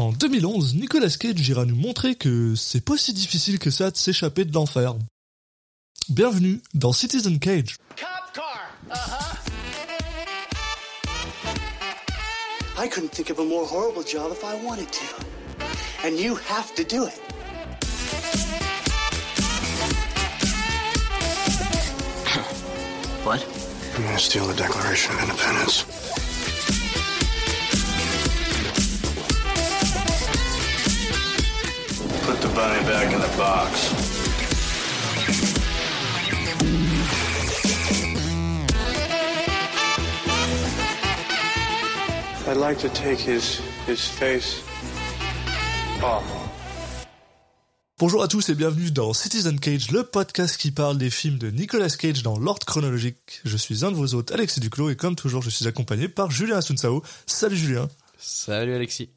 En 2011, Nicolas Cage ira nous montrer que c'est pas si difficile que ça de s'échapper de l'enfer. Bienvenue dans Citizen Cage. Cop car. Uh-huh. I couldn't think of a more horrible job if I wanted to. And you have to do it. What? I'm gonna steal the Declaration of Independence? Bunny back in the box. I'd like to take his his face off. Bonjour à tous et bienvenue dans Citizen Cage, le podcast qui parle des films de Nicolas Cage dans l'ordre chronologique. Je suis un de vos hôtes, Alexis Duclos, et comme toujours, je suis accompagné par Julien Asunsao. Salut Julien. Salut Alexis.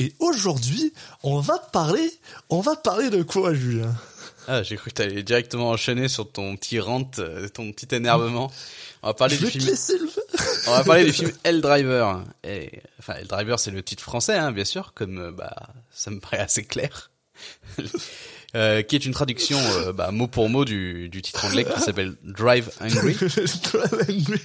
Et aujourd'hui, on va parler, on va parler de quoi, Julien? Ah, j'ai cru que t'allais directement enchaîner sur ton petit rant, euh, ton petit énervement. On va parler Je du vais te film. laisser le... On va parler du film Hell Driver. Et, enfin, Hell Driver, c'est le titre français, hein, bien sûr, comme euh, bah ça me paraît assez clair. Euh, qui est une traduction euh, bah, mot pour mot du, du titre anglais qui s'appelle Drive Hungry. Drive Angry.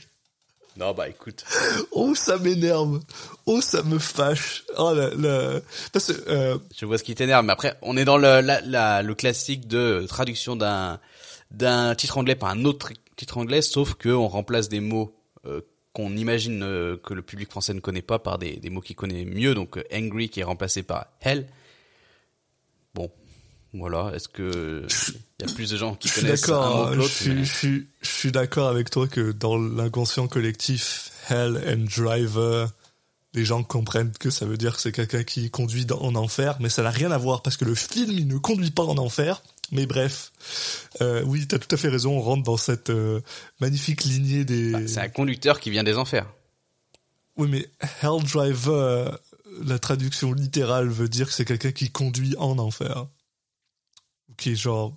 Non, bah écoute. Oh, ça m'énerve. Oh, ça me fâche. Oh, la, la... Parce que, euh, Je vois ce qui t'énerve, mais après, on est dans le, la, la- le classique de traduction d'un d'un titre anglais par un autre titre anglais, sauf que on remplace des mots euh, qu'on imagine euh, que le public français ne connaît pas par des, des mots qu'il connaît mieux. Donc euh, angry qui est remplacé par hell. Bon, voilà. Est-ce que il y a plus de gens qui connaissent un mot que Je l'autre suis, mais- je suis, je suis d'accord avec toi que dans l'inconscient collectif, Hell and Driver, les gens comprennent que ça veut dire que c'est quelqu'un qui conduit dans- en enfer, mais ça n'a rien à voir parce que le film, il ne conduit pas en enfer. Mais bref, euh, oui, t'as tout à fait raison. On rentre dans cette euh, magnifique lignée des. Bah, c'est un conducteur qui vient des enfers. Oui, mais Hell Driver, euh, la traduction littérale veut dire que c'est quelqu'un qui conduit en enfer. Qui est genre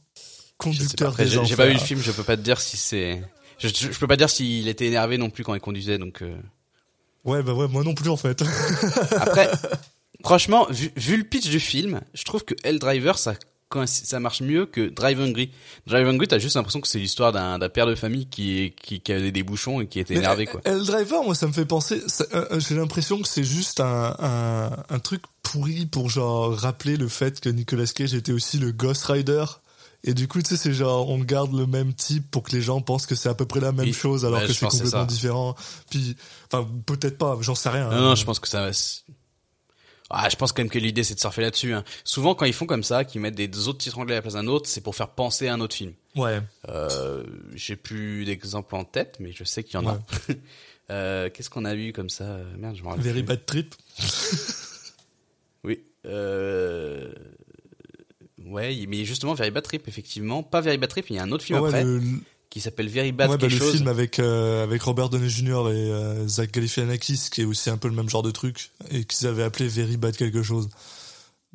Je sais pas, conducteur j'ai pas vu le film, je peux pas te dire si c'est. Je, je, je peux pas dire s'il était énervé non plus quand il conduisait, donc. euh, Ouais, bah ouais, moi non plus en fait. Après, franchement, vu, vu le pitch du film, je trouve que Hell Driver, ça, ça marche mieux que Drive Hungry. Drive Hungry, t'as juste l'impression que c'est l'histoire d'un père de famille qui, qui, qui avait des bouchons et qui était énervé, quoi. Hell Driver, moi ça me fait penser. ça- euh, J'ai l'impression que c'est juste un, un, un truc pourri pour genre rappeler le fait que Nicolas Cage était aussi le Ghost Rider. Et du coup, tu sais, c'est genre, on garde le même type pour que les gens pensent que c'est à peu près la même Oui. chose alors Ouais, que c'est complètement différent. Puis, enfin, peut-être pas, j'en sais rien. Non, non, je pense que ça va. Ah, je pense quand même que l'idée c'est de surfer là-dessus. Hein. Souvent, quand ils font comme ça, qu'ils mettent des autres titres anglais à la place d'un autre, c'est pour faire penser à un autre film. Ouais. Euh, J'ai plus d'exemples en tête, mais je sais qu'il y en a. euh, Qu'est-ce qu'on a vu comme ça? Merde, je me rappelle. Very plus. Bad Trip. Euh... Ouais, mais justement, Very Bad Trip, effectivement. Pas Very Bad Trip, il y a un autre film ouais, après le, qui s'appelle Very Bad ouais, bah, quelque le chose. film avec, euh, avec Robert Downey Jr. et euh, Zach Galifianakis, qui est aussi un peu le même genre de truc, et qu'ils avaient appelé Very Bad quelque chose.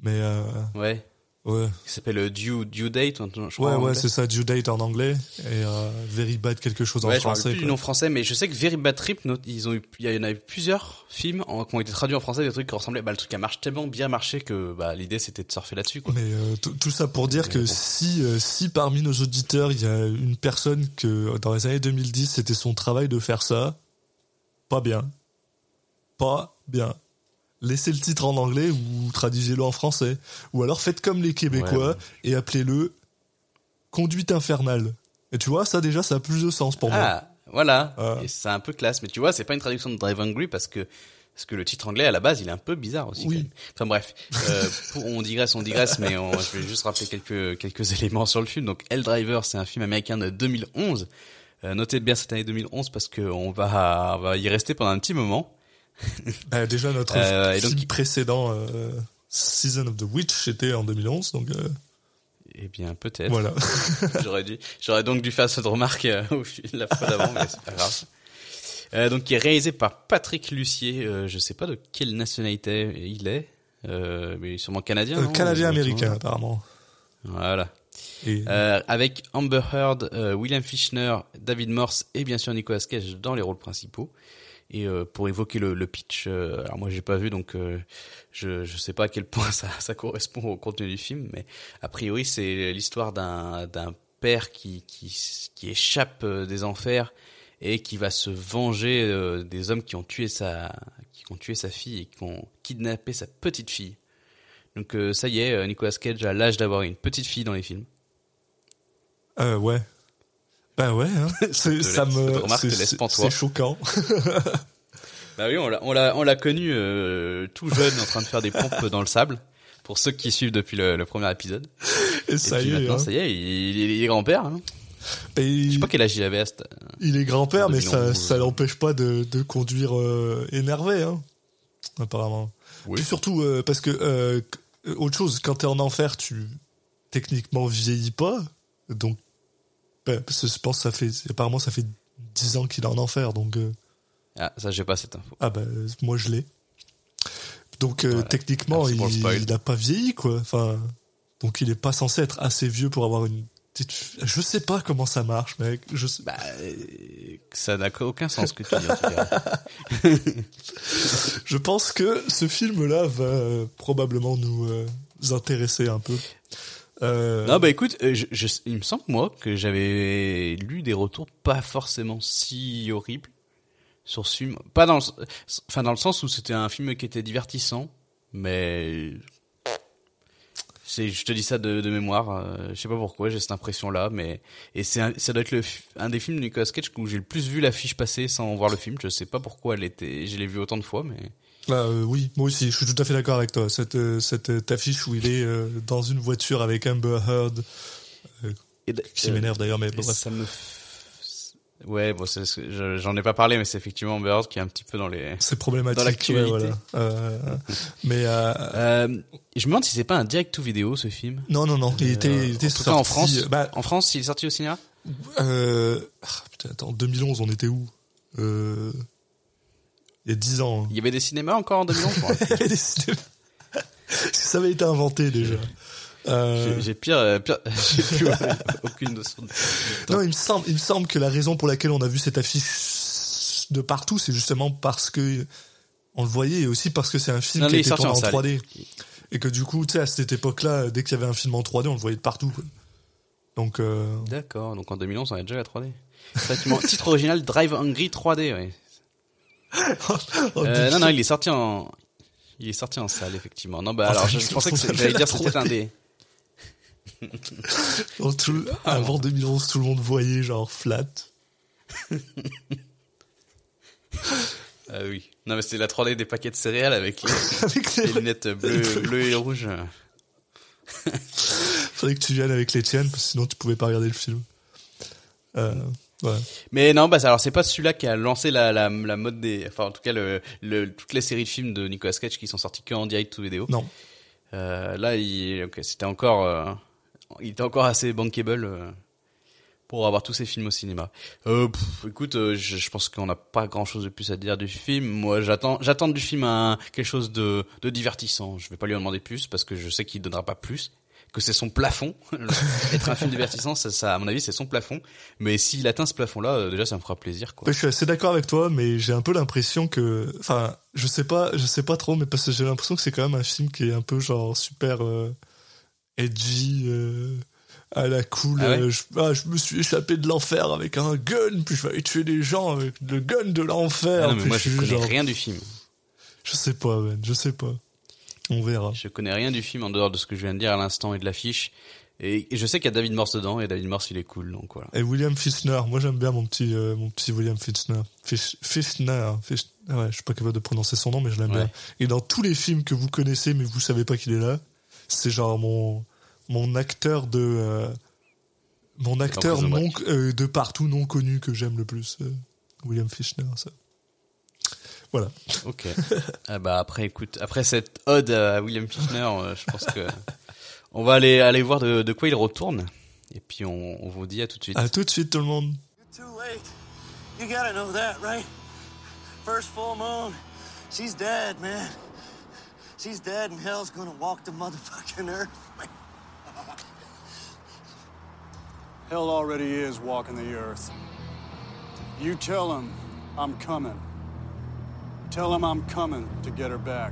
Mais, euh, Ouais. Ouais. Qui s'appelle euh, Due, Due Date, je crois. Ouais, ouais, c'est ça, Due Date en anglais, et euh, Very Bad quelque chose en Ouais, je français. plus du quoi. nom français, mais je sais que Very Bad Trip, ils ont eu, il y en a eu plusieurs films en- qui ont été traduits en français, des trucs qui ressemblaient, bah, le truc a marché tellement bien marché que, bah, l'idée c'était de surfer là-dessus, quoi. Mais euh, tout ça pour dire que bon. si, euh, si parmi nos auditeurs, il y a une personne que dans les années 2010, c'était son travail de faire ça, pas bien. Pas bien. Laissez le titre en anglais ou traduisez-le en français. Ou alors faites comme les Québécois Ouais, et appelez-le Conduite infernale. Et tu vois, ça déjà, ça a plus de sens pour moi. Ah, voilà. Ah. Et c'est un peu classe. Mais tu vois, c'est pas une traduction de Drive Hungry parce que, parce que le titre anglais, à la base, il est un peu bizarre aussi. Oui. Enfin bref. Euh, pour- on digresse, on digresse, mais on, je vais juste rappeler quelques, quelques éléments sur le film. Donc, Hell Driver, c'est un film américain de 2011. Euh, notez bien cette année 2011 parce qu'on va, on va y rester pendant un petit moment. Bah, déjà, notre Euh, et film donc- précédent, euh, Season of the Witch, était en 2011, donc euh, Eh bien, peut-être. voilà. J'aurais dû, j'aurais donc dû faire cette remarque euh, au fil de la fois d'avant, mais c'est pas grave. Donc, qui est réalisé par Patrick Lucier. Je sais pas de quelle nationalité il est, mais sûrement canadien. Canadien-américain, apparemment. Voilà. Et, Euh, avec Amber Heard, euh, William Fichtner, David Morse et bien sûr Nicolas Cage dans les rôles principaux. Et euh, pour évoquer le, le pitch, euh, alors moi j'ai pas vu donc euh, je je sais pas à quel point ça ça correspond au contenu du film, mais a priori c'est l'histoire d'un d'un père qui qui qui échappe des enfers et qui va se venger des hommes qui ont tué sa qui ont tué sa fille et qui ont kidnappé sa petite fille. Donc ça y est, Nicolas Cage a l'âge d'avoir une petite fille dans les films. Euh, ouais. Bah ouais, hein. Ça me. c'est- choquant. Bah oui, on l'a, on l'a, on l'a connu euh, tout jeune en train de faire des pompes dans le sable. Pour ceux qui suivent depuis le, le premier épisode. Et Et ça puis y est. maintenant, hein. ça y est, il, il est grand-père. Hein. Et Je sais pas quel âge il avait à cette- il est grand-père, mais ça, 2011, ça l'empêche pas de, de conduire euh, énervé, hein. Apparemment. Oui. Puis surtout, euh, parce que, euh, qu- autre chose, quand t'es en enfer, tu techniquement vieillis pas. Donc, bah, parce que je pense que ça fait, apparemment, ça fait 10 ans qu'il est en enfer, donc, euh, Ah, ça, j'ai pas cette info. ah bah, moi je l'ai. Donc, euh, Voilà. techniquement, il il n'a pas vieilli, quoi. Enfin, donc il est pas censé être assez vieux pour avoir une Je sais pas comment ça marche, mec. Je sais... Bah, ça n'a aucun sens ce que tu dis en tout cas. Je pense que ce film-là va probablement nous euh, intéresser un peu. Euh, Non, bah écoute, euh, il me semble moi que j'avais lu des retours pas forcément si horribles sur ce film. Pas dans le, enfin dans le sens où c'était un film qui était divertissant, mais je te dis ça de, mémoire. euh, je sais pas pourquoi j'ai cette impression-là, mais et c'est ça doit être le, un des films de Nicolas Cage où j'ai le plus vu l'affiche passer sans voir le film. Je sais pas pourquoi elle était, je l'ai vu autant de fois, mais ah, euh, oui, moi aussi, je suis tout à fait d'accord avec toi. Cette, euh, cette euh, affiche où il est euh, dans une voiture avec Amber Heard, qui m'énerve d'ailleurs, mais bref. ça me. Ouais, bon, que- je- j'en ai pas parlé, mais c'est effectivement Amber Heard qui est un petit peu dans les. c'est problématique. dans l'actualité. ouais, voilà. Euh, mais euh, Euh, je me demande si c'est pas un direct to vidéo ce film. non, non, non, il était, il était en tout cas en sorti, France. Bah, En France, il est sorti au cinéma? euh, ah, putain, attends, 2011, on était où? Euh, Il y a 10 ans. hein. Il y avait des cinémas encore en 2011. je crois. Il y avait des cinémas. ça avait été inventé déjà. Euh, J'ai- pire, euh, pire j'ai plus aucune notion. De... Non, il me semble, il me semble que la raison pour laquelle on a vu cette affiche de partout, c'est justement parce que on le voyait et aussi parce que c'est un film Non, qui sorti tourné en en salle. 3D. Et que du coup, tu sais, à cette époque-là, dès qu'il y avait un film en 3D, on le voyait de partout. quoi. Donc, euh, D'accord, donc en 2011, on avait déjà la 3D. Effectivement, titre original Drive Hungry 3D. Ouais. oh, Euh, non, non, il est sorti en, il est sorti en salle effectivement. Non, bah Enfin, alors je, je pensais que j'allais dire c'était un 3D. des. dans tout- avant 2011, tout le monde voyait genre flat. Ah oui. Non, mais c'est la 3D des paquets de céréales avec les, Avec les les... lunettes bleues, bleues et rouges. Fallait que tu viennes avec les tiennes, parce que sinon tu pouvais pas regarder le film. Euh, ouais. Mais non, bah alors c'est pas celui-là qui a lancé la, la, la mode des, enfin en tout cas le, le toutes les séries de films de Nicolas Cage qui sont sortis que en direct ou vidéo. Non. Euh, là, il, c'était encore, euh, il était encore assez bankable euh, pour avoir tous ces films au cinéma. Pff, écoute, je, je pense qu'on n'a pas grand-chose de plus à dire du film. Moi, j'attends, j'attends du film un, quelque chose de, de divertissant. Je vais pas lui en demander plus parce que je sais qu'il donnera pas plus. Que c'est son plafond. Être un film divertissant, ça, ça, à mon avis, c'est son plafond. Mais s'il atteint ce plafond-là, euh, déjà, ça me fera plaisir, quoi. Ouais, je suis assez d'accord avec toi, mais j'ai un peu l'impression que, enfin, je sais pas, je sais pas trop, mais parce que j'ai l'impression que c'est quand même un film qui est un peu genre super euh, edgy, euh, à la cool. Ah ouais euh, je, ah, je me suis échappé de l'enfer avec un gun, puis je vais aller tuer des gens avec le gun de l'enfer. Ah non, mais moi, je je connais genre- rien du film. Je sais pas, man, je sais pas. On verra. Je connais rien du film en dehors de ce que je viens de dire à l'instant et de l'affiche. Et, je sais qu'il y a David Morse dedans et David Morse il est cool donc voilà. Et William Fichtner, moi j'aime bien mon petit, euh, mon petit William Fichtner. Fisch- Fichtner, Ficht- ah ouais, je suis pas capable de prononcer son nom, mais je l'aime Ouais. bien. Et dans tous les films que vous connaissez, mais vous savez pas qu'il est là, c'est genre mon, mon acteur de, euh, mon acteur non, euh, de partout non connu que j'aime le plus. William Fichtner, ça. Voilà. Ok. ah bah après écoute, après cette ode à William Fichtner, euh, je pense que on va aller aller voir de, de quoi il retourne. Et puis on, on vous dit à tout de suite. À tout de suite tout le monde. Too late. You gotta know that, right? First full moon, she's dead, man. She's dead, and hell's gonna walk the motherfucking earth. Hell already is walking the earth. You tell him I'm coming. Tell him I'm coming to get her back.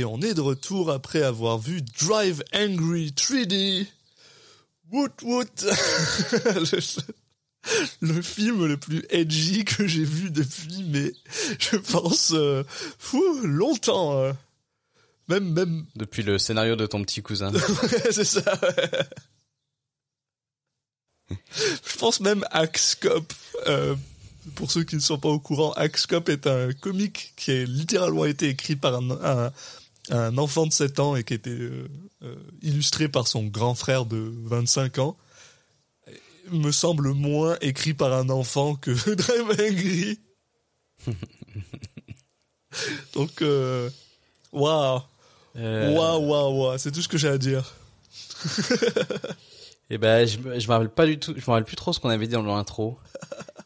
Et on est de retour après avoir vu Drive Angry 3D. Woot woot le, le film le plus edgy que j'ai vu depuis, mais je pense, euh, fou, longtemps. euh. Même, même, Depuis le scénario de ton petit cousin. c'est ça. ouais. Je pense même Axe Cop. euh, pour ceux qui ne sont pas au courant, Axe Cop est un comique qui a littéralement été écrit par un, un, un enfant de 7 ans et qui été euh, euh, illustré par son grand frère de 25 ans. Me semble moins écrit par un enfant que Drive Angry. Donc, euh, waouh, waouh, waouh, waouh, c'est tout ce que j'ai à dire. Et ben, je, je me rappelle pas du tout, je me rappelle plus trop ce qu'on avait dit dans l'intro.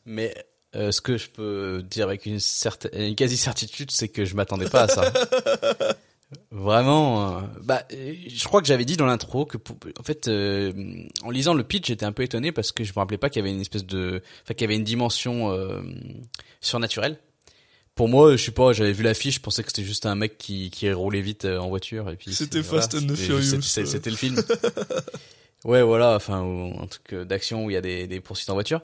Mais euh, ce que je peux dire avec une certaine, une quasi certitude, c'est que je m'attendais pas à ça. Vraiment, euh, bah, euh, je crois que j'avais dit dans l'intro que, pour- en fait, euh, en lisant le pitch, j'étais un peu étonné parce que je me rappelais pas qu'il y avait une espèce de, enfin, qu'il y avait une dimension euh, surnaturelle. Pour moi, je sais pas, j'avais vu l'affiche, je pensais que c'était juste un mec qui, qui roulait vite euh, en voiture et puis C'était Fast and the Furious, c'était- le film. Ouais, voilà, enfin, un truc d'action où il y a des, des poursuites en voiture.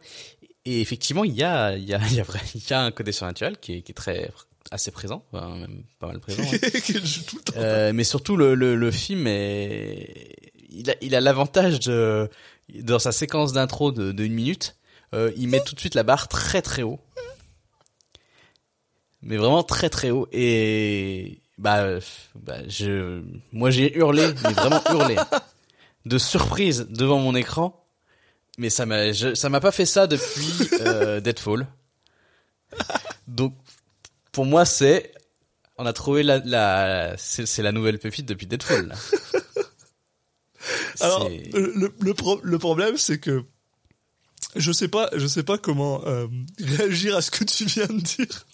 Et effectivement, il y a, il y a, il y a, il y a un côté surnaturel qui est, qui est très, assez présent, enfin, même pas mal présent. tout le temps. Euh, mais surtout, le, le, le film est, il a, il a l'avantage de, dans sa séquence d'intro de, de une minute, euh, il met tout de suite la barre très très haut. Mais vraiment très très haut. Et, bah, bah je, moi j'ai hurlé, mais vraiment hurlé. De surprise devant mon écran. Mais ça m'a, ça m'a pas fait ça depuis euh, Deadfall. Donc, pour moi, c'est, on a trouvé la, la c'est, la nouvelle pépite depuis Deadfall. Là. Alors, le, le pro- le problème, c'est que je sais pas, je sais pas comment euh, réagir à ce que tu viens de dire.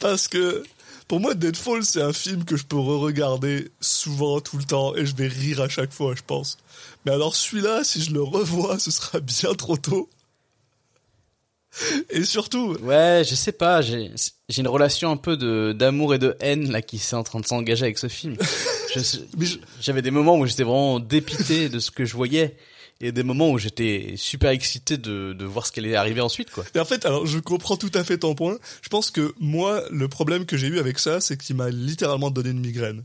Parce que, pour moi, Deadfall, c'est un film que je peux re-regarder souvent, tout le temps, et je vais rire à chaque fois, je pense. Mais alors, celui-là, si je le revois, ce sera bien trop tôt. Et surtout, Ouais, je sais pas, j'ai j'ai une relation un peu de d'amour et de haine là qui s'est en train de s'engager avec ce film. Je- J'avais des moments où j'étais vraiment dépité de ce que je voyais et des moments où j'étais super excité de de voir ce qui allait arriver ensuite quoi. Et en fait, alors je comprends tout à fait ton point. Je pense que moi, le problème que j'ai eu avec ça, c'est qu'il m'a littéralement donné une migraine.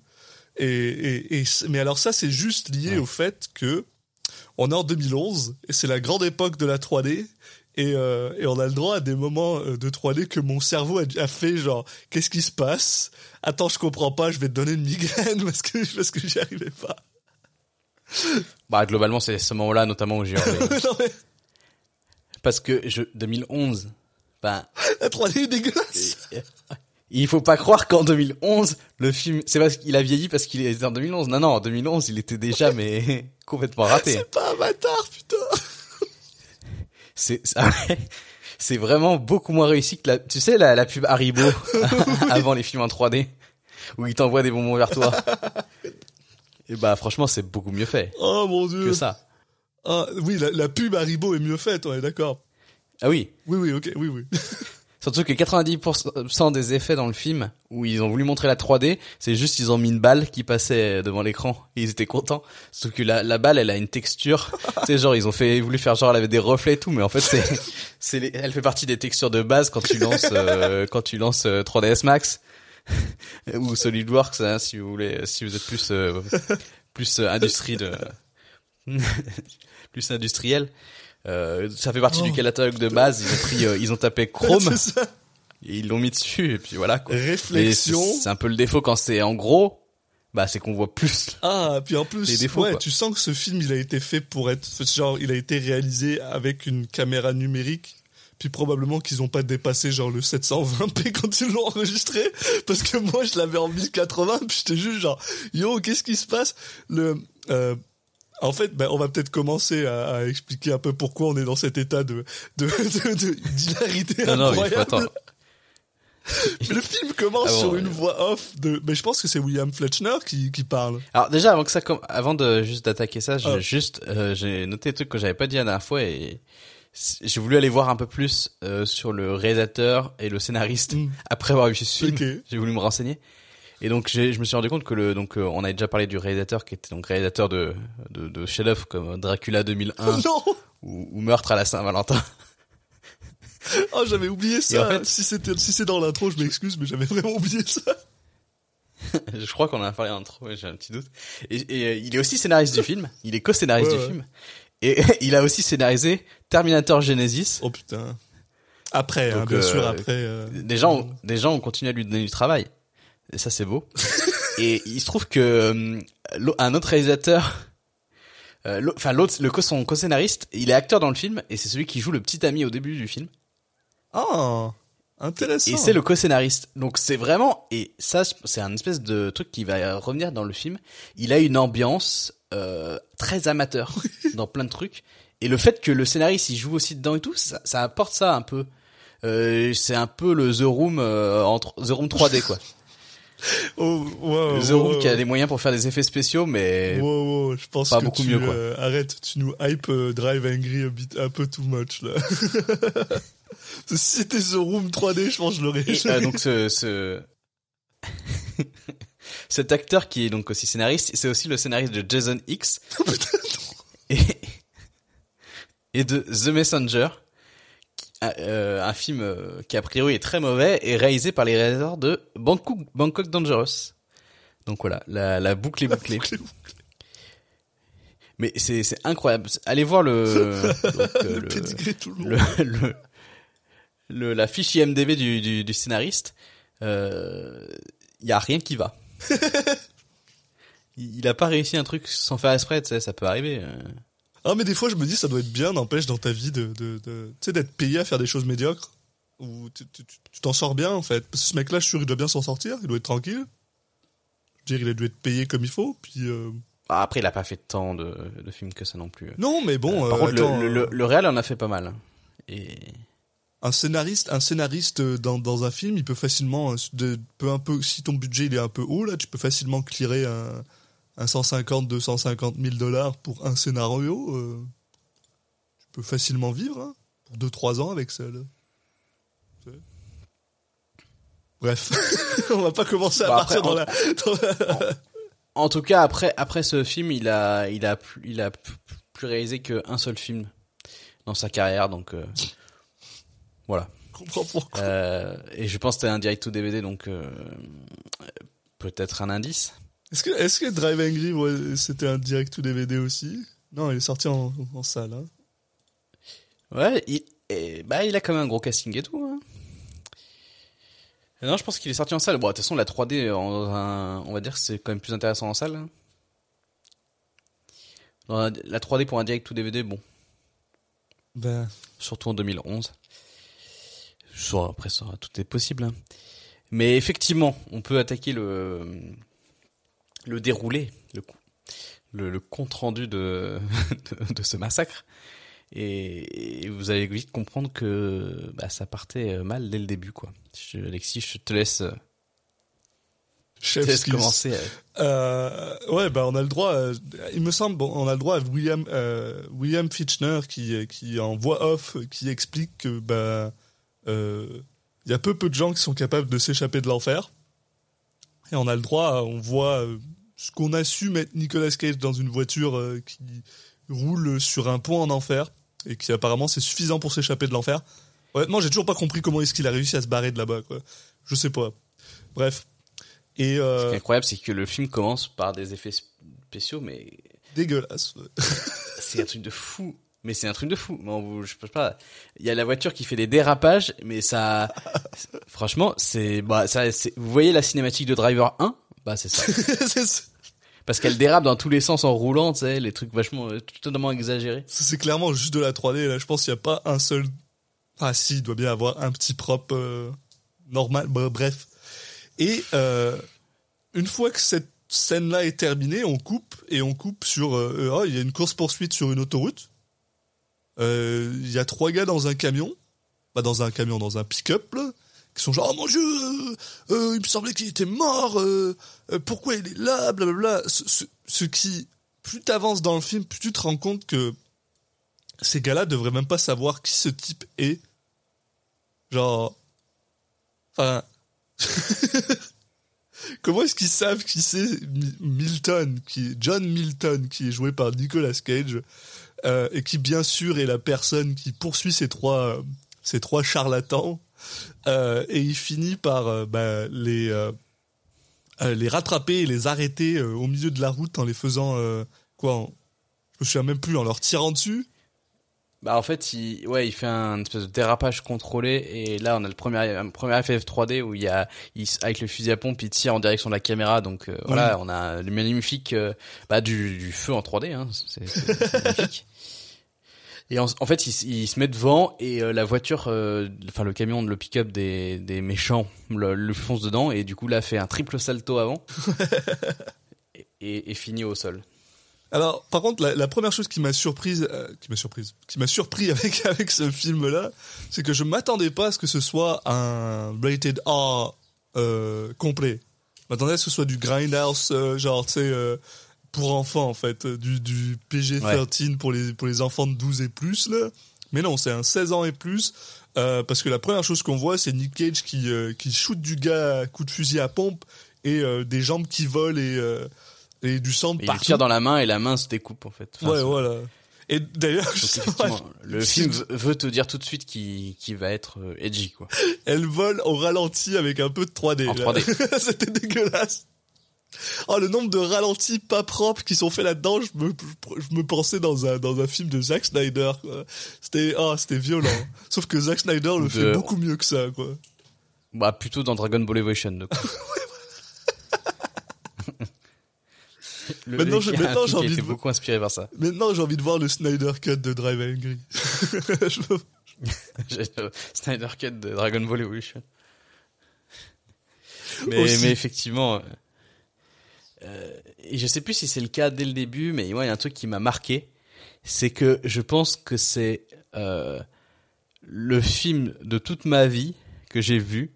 Et, et, et mais alors ça, c'est juste lié au fait que on est en 2011 et c'est la grande époque de la 3D. Et, euh, et on a le droit à des moments euh, de 3D que mon cerveau a, fait genre qu'est-ce qui se passe? Attends, je comprends pas, je vais te donner une migraine parce que parce que j'y arrivais pas. Bah globalement c'est ce moment-là notamment où j'ai mais parce que je 2011 ben la 3D est dégueulasse. il faut pas croire qu'en 2011 le film c'est parce qu'il a vieilli parce qu'il était en 2011. Non non, en 2011, il était déjà mais complètement raté. C'est pas Avatar, putain. C'est c'est- c'est vraiment beaucoup moins réussi que la tu sais la, la pub Haribo avant les films en 3D où ils t'envoient des bonbons vers toi. Et bah franchement, c'est beaucoup mieux fait Oh mon dieu. que ça. Ah oui, la, la pub Haribo est mieux faite, on est d'accord. Ah oui, Oui, oui, ok, oui, oui. Surtout que 90% des effets dans le film où ils ont voulu montrer la 3D, c'est juste ils ont mis une balle qui passait devant l'écran et ils étaient contents. Sauf que la, la balle, elle a une texture. tu sais, genre ils ont fait, ils voulu faire genre elle avait des reflets et tout, mais en fait c'est, c'est, elle fait partie des textures de base quand tu lances, euh, quand tu lances euh, 3ds Max ou SolidWorks, hein, si vous voulez, si vous êtes plus, euh, plus euh, industrie de, plus industriel. Euh, ça fait partie du catalogue de base. Ils ont pris, euh, ils ont tapé Chrome et ils l'ont mis dessus et puis voilà quoi. Réflexion. C'est- C'est un peu le défaut quand c'est en gros, bah c'est qu'on voit plus. Ah, puis en plus, Les défauts, ouais, quoi. tu sens que ce film, il a été fait pour être, genre, il a été réalisé avec une caméra numérique puis probablement qu'ils ont pas dépassé genre le 720p quand ils l'ont enregistré, parce que moi je l'avais en 1080, puis j'étais juste genre, yo, qu'est-ce qui se passe? Le, euh, en fait, ben, on va peut-être commencer à, à expliquer un peu pourquoi on est dans cet état de de de- de- d'hilarité Non, non, incroyable. attendre. Mais le film commence Ah bon, sur ouais. une voix off de, mais je pense que c'est William Fletchner qui qui parle. Alors déjà avant que ça com- avant de juste d'attaquer ça, j'ai Ah. juste euh, j'ai noté des trucs que j'avais pas dit la dernière fois et j'ai voulu aller voir un peu plus euh, sur le réalisateur et le scénariste Mm. après avoir vu ce film. J'ai voulu me renseigner. Et donc je me suis rendu compte que le donc euh, on avait déjà parlé du réalisateur qui était donc réalisateur de de, de chefs-d'œuvre comme Dracula 2001 non, ou, ou Meurtre à la Saint-Valentin. oh j'avais oublié ça. En fait- Si c'était si c'est dans l'intro, je m'excuse, mais j'avais vraiment oublié ça. je crois qu'on en a parlé en trop, j'ai un petit doute. Et, et, euh, il est aussi scénariste du film, il est co-scénariste Ouais, du ouais. film. Et il a aussi scénarisé Terminator Genesis. Oh putain. Après, hein, bien euh, sûr, après. Des gens, des gens ont continué à lui donner du travail. Et ça, c'est beau. et il se trouve que euh, un autre réalisateur, euh, enfin l'autre, le son co-scénariste, il est acteur dans le film et c'est celui qui joue le petit ami au début du film. Ah, intéressant. Et c'est le co-scénariste. Donc c'est vraiment et ça c'est un espèce de truc qui va revenir dans le film. Il a une ambiance euh, très amateur dans plein de trucs. Et le fait que le scénariste il joue aussi dedans et tout, ça, ça apporte ça un peu. Euh, c'est un peu le The Room euh, entre The Room 3D quoi. Oh, wow, The wow, Room qui a des moyens pour faire des effets spéciaux, mais Wow, wow, je pense pas que beaucoup tu, mieux, quoi. euh, arrête, tu nous hype euh, Drive Angry a bit, un peu too much là. si c'était The Room 3D, je pense que je l'aurais. L'aurais- donc ce, ce... cet acteur qui est donc aussi scénariste, c'est aussi le scénariste de Jason X et, et de The Messenger, un film euh, qui a priori est très mauvais et réalisé par les réalisateurs de Bangkok, Bangkok Dangerous. Donc voilà, la, la boucle est bouclée. Mais c'est c'est incroyable. Allez voir le donc, euh, le le- pedigree tout le le, long. le, le- la fiche IMDb du, du, du scénariste, euh, il y a rien qui va. il, il a pas réussi un truc sans faire exprès, sais, ça peut arriver. Ah, mais des fois, je me dis, ça doit être bien, n'empêche, dans ta vie, de, de, de- tu sais, d'être payé à faire des choses médiocres. Ou tu t'en sors bien, en fait. Parce que ce mec-là, je suis sûr, il doit bien s'en sortir. Il doit être tranquille. Je veux dire, il a dû être payé comme il faut. Puis, euh, Ah, Après, il a pas fait tant de, de films que ça non plus. non, mais bon, Euh, Par euh, contre, le- attends, le, le, le réel en a fait pas mal. Et un scénariste, un scénariste dans, dans un film, il peut facilement, de, peu un peu, si ton budget il est un peu haut là, tu peux facilement clearer un, un 150, 250 000 dollars pour un scénario. euh, tu peux facilement vivre hein, pour 2-3 ans avec ça. Là. Bref, on va pas commencer à Bah, partir après, dans la. dans la- en tout cas, après après ce film, il a il a plus, il a plus, réalisé qu'un seul film dans sa carrière, donc euh, voilà. Je comprends pourquoi. Euh, et je pense que c'était un direct to DVD, donc peut-être un indice. Est-ce que, est-ce que Drive Angry, ouais, c'était un direct to DVD aussi? Non, il est sorti en, en salle. Hein. Ouais, il, et, bah il a quand même un gros casting et tout. Hein. Non, je pense qu'il est sorti en salle. Bon, de toute façon, la 3D, en un- on va dire que c'est quand même plus intéressant en salle. hein. Dans la, la 3D pour un direct to DVD, bon, Ben, surtout en 2011. Soit après ça, tout est possible. hein. Mais effectivement, on peut attaquer le le déroulé, le coup- le, le compte rendu de, de de ce massacre. Et, et vous allez vite comprendre que bah, ça partait mal dès le début, quoi. Je, Alexis, je te laisse, te chef laisse skills. commencer. euh. Euh, ouais, bah on a le droit. euh, il me semble, bon, on a le droit à William euh, William Fitchner qui qui en voix off qui explique que bah euh, il y a peu peu de gens qui sont capables de s'échapper de l'enfer. Et on a le droit, à- on voit euh, ce qu'on a su mettre Nicolas Cage dans une voiture euh, qui roule sur un pont en enfer et qui apparemment c'est suffisant pour s'échapper de l'enfer. Honnêtement, j'ai toujours pas compris comment est-ce qu'il a réussi à se barrer de là-bas, quoi. Je sais pas. Bref. Et Ce qui euh, est incroyable, c'est que le film commence par des effets spéciaux, mais dégueulasse. c'est un truc de fou. Mais c'est un truc de fou. Vous- je sais pas. Il y a la voiture qui fait des dérapages, mais ça, franchement, c'est, bah, ça, c'est, vous voyez la cinématique de Driver 1? Bah, c'est ça. Parce qu'elle dérape dans tous les sens en roulant, tu sais, les trucs vachement, euh, totalement exagérés. c'est clairement juste de la 3D. Là, je pense qu'il n'y a pas un seul Ah si, il doit bien avoir un petit prop euh, normal. Bre- Bref. Et euh, une fois que cette scène-là est terminée, on coupe et on coupe sur. euh, oh, il y a une course poursuite sur une autoroute. Il y a trois gars dans un camion, pas dans un camion, dans un pick-up, là, qui sont genre oh mon dieu, euh, euh, il me semblait qu'il était mort. euh, pourquoi il est là, blablabla. Ce, ce, ce qui, plus t'avances dans le film, plus tu te rends compte que ces gars-là devraient même pas savoir qui ce type est. Genre, enfin, comment est-ce qu'ils savent qui c'est Mi- Milton, qui John Milton, qui est joué par Nicolas Cage, et qui bien sûr est la personne qui poursuit ces trois, ces trois charlatans, euh, et il finit par euh, bah, les euh, les rattraper et les arrêter au milieu de la route en les faisant quoi en- Je me souviens même plus en leur tirant dessus. Bah en fait, il, ouais, il fait un espèce de dérapage contrôlé et là on a le premier un premier FF 3D où il y a il, avec le fusil à pompe il tire en direction de la caméra donc euh, voilà on a le magnifique euh, bah du, du feu en 3D hein, c'est magnifique. Et en, en fait il, s- il se met devant et euh, la voiture euh, enfin le camion le pick-up des des méchants le, le fonce dedans et du coup là fait un triple salto avant et, et, et finit au sol. Alors, par contre, la, la première chose qui m'a surprise, euh, qui m'a surprise, qui m'a surpris avec avec ce film-là, c'est que je m'attendais pas à ce que ce soit un rated R complet. Je m'attendais à ce que ce soit du grindhouse, genre, tu sais, pour enfants en fait, euh, du, du PG-13 pour les pour les enfants de 12 et plus là. Mais non, c'est un 16 ans et plus. euh, parce que la première chose qu'on voit, c'est Nick Cage qui, euh, qui shoot du gars à coup de fusil à pompe et euh, des jambes qui volent et, et du sang de Et il partout. tire dans la main et la main se découpe en fait. Enfin, ouais, voilà. Et d'ailleurs, le film veut- te dire tout de suite qu'il qu'il va être edgy quoi. elle vole au ralenti avec un peu de 3D. En là. 3D. C'était dégueulasse. Oh, le nombre de ralentis pas propres qui sont faits là-dedans, je me, je me pensais dans un, dans un film de Zack Snyder. C'était, oh, c'était violent. Sauf que Zack Snyder le De- fait beaucoup mieux que ça, quoi. Bah plutôt dans Dragon Ball Evolution. Le- Maintenant, j'ai envie de- beaucoup inspiré par ça. Maintenant, j'ai envie de voir le Snyder Cut de Drive Angry. Je le Snyder Cut de Dragon Ball Evolution. Mais, Aussi. mais effectivement, euh, et je sais plus si c'est le cas dès le début, mais moi il y a un truc qui m'a marqué, c'est que je pense que c'est euh, le film de toute ma vie que j'ai vu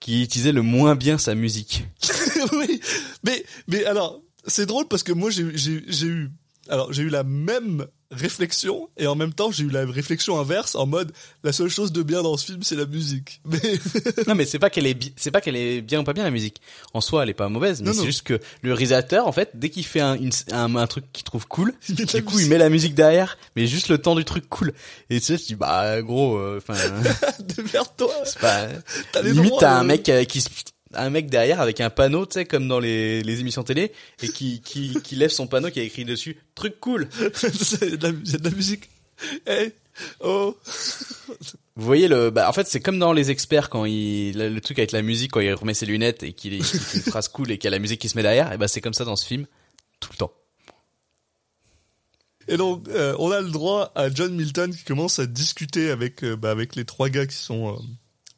qui utilisait le moins bien sa musique. oui, mais mais alors c'est drôle parce que moi j'ai eu alors j'ai eu la même réflexion et en même temps j'ai eu la réflexion inverse en mode la seule chose de bien dans ce film c'est la musique. Mais Non, mais c'est pas qu'elle est, c'est pas qu'elle est bien ou pas bien la musique. En soi, elle est pas mauvaise, mais c'est juste que le réalisateur, en fait, dès qu'il fait un, une- un, un truc qu'il trouve cool, du coup, musique. il met la musique derrière, mais juste le temps du truc cool. Et tu sais, tu dis, bah, gros, euh, enfin, démerde-toi. c'est pas, limite, t'as un euh. mec euh, qui se, un mec derrière avec un panneau, tu sais, comme dans les, les émissions télé, et qui, qui, qui lève son panneau qui a écrit dessus, truc cool. A de la- de musique. Hey, oh. Vous voyez le, bah, en fait, c'est comme dans les experts quand il, le, le truc avec la musique, quand il remet ses lunettes et qu'il fait une phrase cool et qu'il y a la musique qui se met derrière, et bah, c'est comme ça dans ce film, tout le temps. Et donc, euh, on a le droit à John Milton qui commence à discuter avec, euh, bah, avec les trois gars qui sont, euh,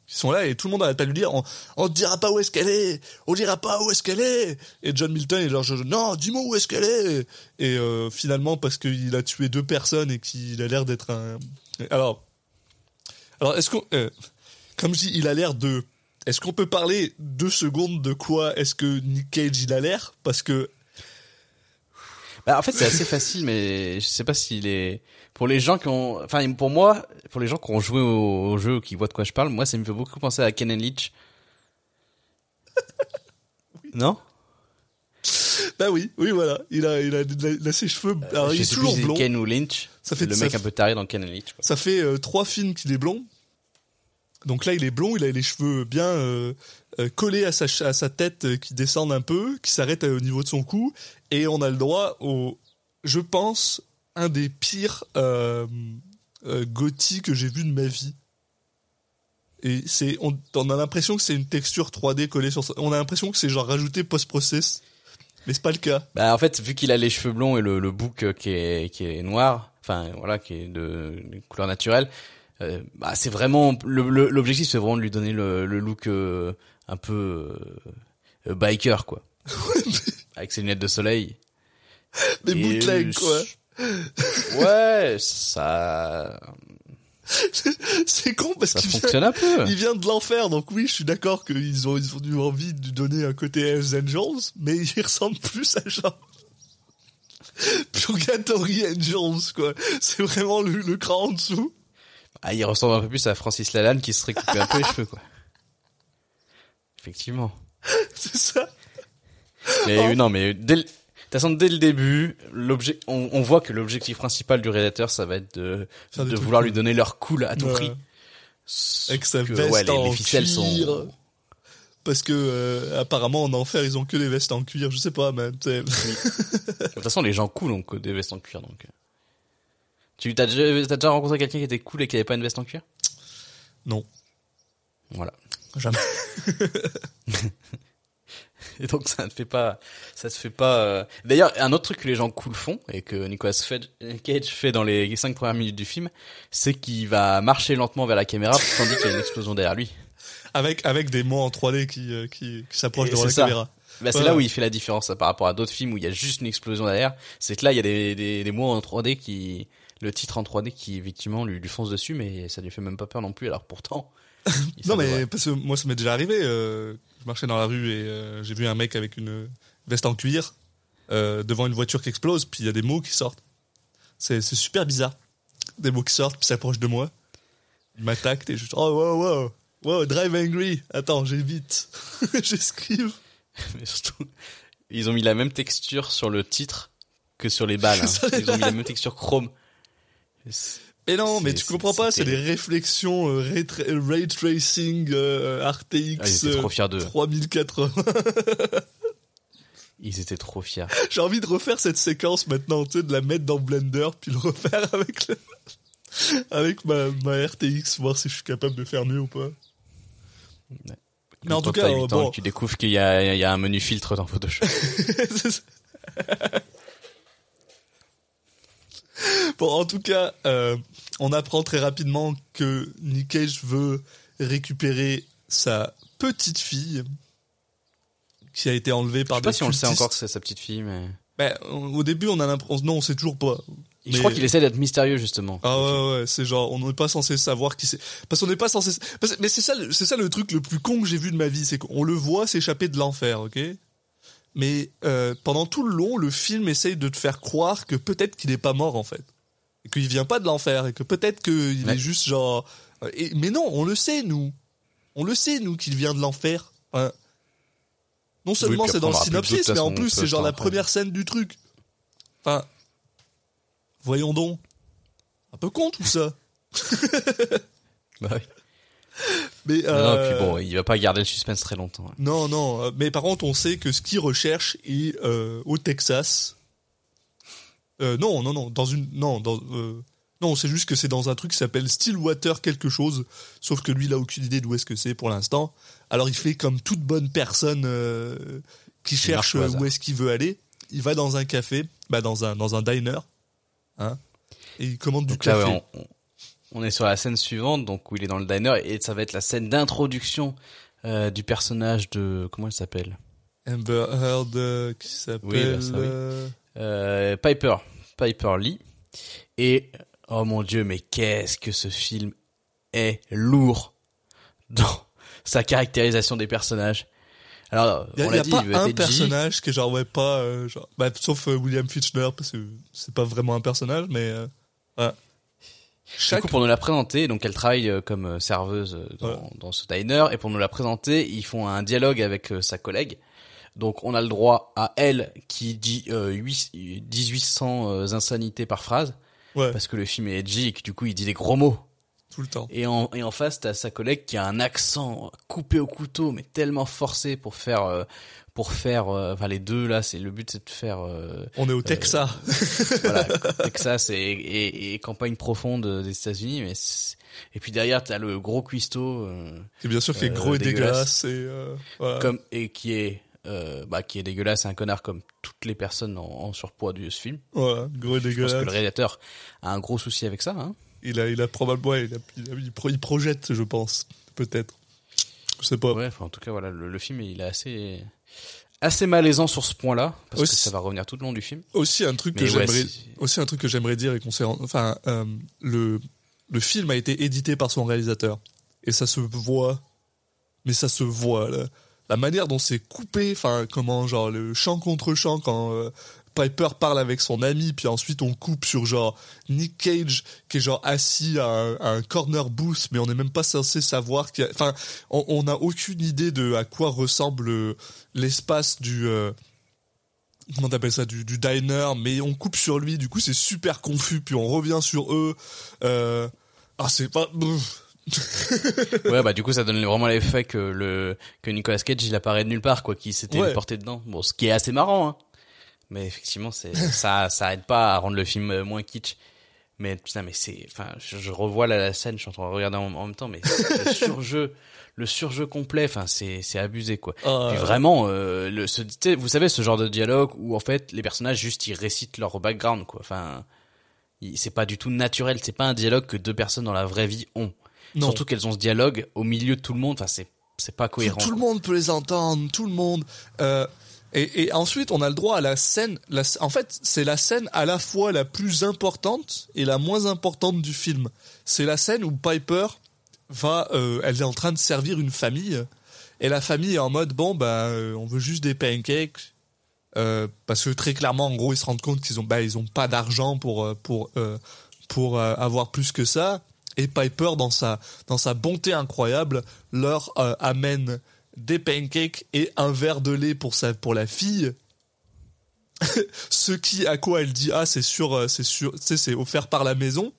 qui sont là et tout le monde arrête pas de lui dire on, on te dira pas où est-ce qu'elle est, on dira pas où est-ce qu'elle est. Et John Milton est genre non, dis-moi où est-ce qu'elle est. Et euh, finalement, parce qu'il a tué deux personnes et qu'il a l'air d'être un. Alors, alors est-ce qu'on. euh, comme je dis, il a l'air de. Est-ce qu'on peut parler deux secondes de quoi est-ce que Nick Cage il a l'air? Parce que Bah, en fait, c'est assez facile, mais je sais pas s'il est, pour les gens qui ont, enfin, pour moi, pour les gens qui ont joué au, au jeu ou qui voient de quoi je parle, moi, ça me fait beaucoup penser à Ken Leach. non? bah oui, oui voilà, il a il a, il a- il a ses cheveux. alors il est sais toujours plus blond. Ken ou Lynch. Ça fait- le mec fait- un peu taré dans Ken Leach, quoi. Ça fait euh, trois films qu'il est blond. Donc là, il est blond, il a les cheveux bien euh, euh, collés à sa, ch- à sa tête euh, qui descendent un peu, qui s'arrêtent euh, au niveau de son cou. Et on a le droit au, je pense, un des pires euh, euh, que j'ai vu de ma vie. Et c'est, on, on a l'impression que c'est une texture 3D collée sur. On a l'impression que c'est genre rajouté post-process. Mais c'est pas le cas. Bah, en fait, vu qu'il a les cheveux blonds et le, le bouc euh, qui est, qui est noir, enfin, voilà, qui est de, de couleur naturelle, Euh, bah, c'est vraiment le- le- l'objectif, c'est vraiment de lui donner le, le look euh, un peu euh, biker quoi, avec ses lunettes de soleil. Bootlegs, euh, quoi. Ouais, ça C'est con parce qu'il vient, fonctionne un peu. il vient de l'enfer, donc oui, je suis d'accord qu'ils ont, ils ont eu envie de lui donner un côté Hells Angels, mais il ressemble plus à genre Purgatory Angels, quoi. C'est vraiment le, le cran en dessous. Ah, il ressemble un peu plus à Francis Lalanne qui se coupé un peu les cheveux quoi. Effectivement. C'est ça. Mais euh, non, mais dès façon, dès le début, l'objet, on, on voit que l'objectif principal du réalisateur, ça va être de, de vouloir lui donner leur cool à tout Ouais. prix. Avec sa Que, veste ouais, les, en les ficelles cuir. sont. Parce que euh, apparemment en enfer ils ont que des vestes en cuir, je sais pas sais. De toute façon, les gens cool ont que des vestes en cuir, donc. euh. Tu t'as déjà, t'as déjà rencontré quelqu'un qui était cool et qui avait pas une veste en cuir? Non, Voilà. jamais. Et donc ça ne fait pas, ça se fait pas. euh. D'ailleurs, un autre truc que les gens cool font et que Nicolas Cage fait dans les cinq premières minutes du film, c'est qu'il va marcher lentement vers la caméra tandis qu'il y a une explosion derrière lui. Avec avec des mots en 3D qui euh, qui, qui s'approchent devant la ça. caméra. Bah, c'est Ouais. là où il fait la différence hein, par rapport à d'autres films où il y a juste une explosion derrière. C'est que là, il y a des, des, des mots en 3D qui, le titre en 3D qui effectivement lui, lui fonce dessus, mais ça lui fait même pas peur non plus. Alors pourtant, Non mais parce que moi ça m'est déjà arrivé. euh, je marchais dans la rue et euh, j'ai vu un mec avec une veste en cuir euh, devant une voiture qui explose, puis il y a des mots qui sortent. C'est super bizarre. Des mots qui sortent, puis s'approchent de moi. Il m'attaque et je oh wow wow wow drive angry. Attends j'évite. J'esquive. Mais surtout, ils ont mis la même texture sur le titre que sur les balles. hein. Ils ont mis la même texture chrome. Mais non, mais tu comprends pas, c'est des réflexions euh, ray, tra- ray tracing euh, RTX Ah, ils étaient trop fiers d'eux. 3080. Ils étaient trop fiers. J'ai envie de refaire cette séquence maintenant, tu sais, de la mettre dans Blender, puis le refaire avec le... avec ma, ma RTX, voir si je suis capable de faire mieux ou pas. Mais en tout cas, 8 euh, ans bon. et que tu découvres qu'il y y a un menu filtre dans Photoshop. Bon, en tout cas, euh, on apprend très rapidement que Nick Cage veut récupérer sa petite fille qui a été enlevée Je par sais pas des si on le sait encore que c'est sa petite fille, mais. Ben, au début, on a l'impression. Non, on sait toujours pas. Je crois qu'il essaie d'être mystérieux justement. Ah ouais, ouais, c'est genre, on n'est pas censé savoir qui c'est. Parce qu'on n'est pas censé. parce- mais c'est ça, le- c'est ça le truc le plus con que j'ai vu de ma vie, c'est qu'on le voit s'échapper de l'enfer, ok? Mais euh, pendant tout le long, le film essaye de te faire croire que peut-être qu'il n'est pas mort en fait. Et qu'il vient pas de l'enfer, et que peut-être qu'il Ouais. est juste genre. euh, et- mais non, on le sait, nous. On le sait, nous, qu'il vient de l'enfer. Enfin, non seulement puis c'est dans le synopsis, mais en plus c'est genre la première scène du truc. Enfin, voyons donc. Un peu con tout ça. Bah oui. Mais Non, non, euh, puis bon, il va pas garder le suspense très longtemps. hein. non, non. euh, Mais par contre, on sait que ce qu'il recherche est euh, au Texas. Euh, non, non, non. Dans une, non, dans, euh, non. C'est juste que c'est dans un truc qui s'appelle Stillwater quelque chose. Sauf que lui, il a aucune idée d'où est-ce que c'est pour l'instant. Alors, il fait comme toute bonne personne euh, qui cherche où est-ce qu'il veut aller. Il va dans un café, bah dans un dans un diner, hein, et il commande du Donc là, café. ouais, on, est sur la scène suivante, donc où il est dans le diner, et ça va être la scène d'introduction du personnage de comment elle s'appelle? Amber Heard qui s'appelle. Oui, bah, ça, oui. Euh, euh, Piper, Piper Lee. Et oh mon dieu, mais qu'est-ce que ce film est lourd dans sa caractérisation des personnages. Alors, Il y a, on y l'a a dit, pas il veut un personnage que genre ouais pas euh, genre bah, sauf euh, William Fichtner parce que c'est pas vraiment un personnage mais euh, voilà. Du Chaque coup, pour nous la présenter, donc elle travaille euh, comme euh, serveuse euh, dans, dans ce diner, et pour nous la présenter, ils font un dialogue avec euh, sa collègue. Donc, on a le droit à elle qui dit euh, 8 1800 euh, insanités par phrase, ouais parce que le film est edgy et que du coup, il dit des gros mots. tout le temps. Et en, et en face, t'as sa collègue qui a un accent coupé au couteau, mais tellement forcé pour faire, euh, pour faire, euh, enfin les deux là, c'est le but, c'est de faire, euh, On est au Texas. voilà, Texas et, et, et campagne profonde des États-Unis, mais et puis derrière t'as le gros cuistot, euh, Et bien sûr qui est Euh, gros et dégueulasse. dégueulasse et euh, voilà. comme et qui est, euh, bah qui est dégueulasse, c'est un connard comme toutes les personnes en, en surpoids de ce film. Voilà, gros Je pense que le dégueulasse. réalisateur a un gros souci avec ça. Hein. il a, il a probablement, ouais, il, a- il, a- il pro- il projette, je pense, peut-être. Je sais pas. Ouais, enfin, en tout cas, voilà, le, le film, il est assez, assez malaisant sur ce point-là, parce Aussi- que ça va revenir tout le long du film. Aussi un truc que ouais, j'aimerais, si- aussi un truc que j'aimerais dire et qu'on enfin, euh, le le film a été édité par son réalisateur et ça se voit, mais ça se voit là. La manière dont c'est coupé, enfin comment genre le chant contre chant quand euh, Piper parle avec son ami, puis ensuite on coupe sur genre Nick Cage qui est genre assis à un, corner booth, mais on n'est même pas censé savoir qu'il enfin on n'a aucune idée de à quoi ressemble euh, l'espace du euh, comment t'appelles ça du, du diner mais on coupe sur lui du coup c'est super confus puis on revient sur eux euh, ah c'est pas ouais, bah, du coup, ça donne vraiment l'effet que le, que Nicolas Cage, il apparaît de nulle part, quoi, qu'il s'était Ouais. porté dedans. Bon, ce qui est assez marrant, hein. Mais effectivement, c'est, ça, ça aide pas à rendre le film euh, moins kitsch. Mais putain, mais c'est, enfin, je, je revois la, la scène, je suis en train de regarder en, en même temps, mais le surjeu, le surjeu complet, enfin, c'est, c'est abusé, quoi. Ah, Puis vraiment, euh, le, ce, vous savez, ce genre de dialogue où en fait les personnages juste ils récitent leur background, quoi. Enfin, c'est pas du tout naturel. C'est pas un dialogue que deux personnes dans la vraie vie ont. Non. Surtout qu'elles ont ce dialogue au milieu de tout le monde. Enfin, c'est c'est pas cohérent. tout le monde peut les entendre tout le monde euh, et, et ensuite on a le droit à la scène la, en fait c'est la scène à la fois la plus importante et la moins importante du film c'est la scène où Piper va euh, elle est en train de servir une famille et la famille est en mode bon bah euh, on veut juste des pancakes euh, parce que très clairement en gros ils se rendent compte qu'ils ont bah ils ont pas d'argent pour pour pour avoir plus que ça et Piper dans sa dans sa bonté incroyable leur euh, amène des pancakes et un verre de lait pour pour la fille. Ce qui à quoi elle dit ah c'est sûr euh, c'est sûr c'est offert par la maison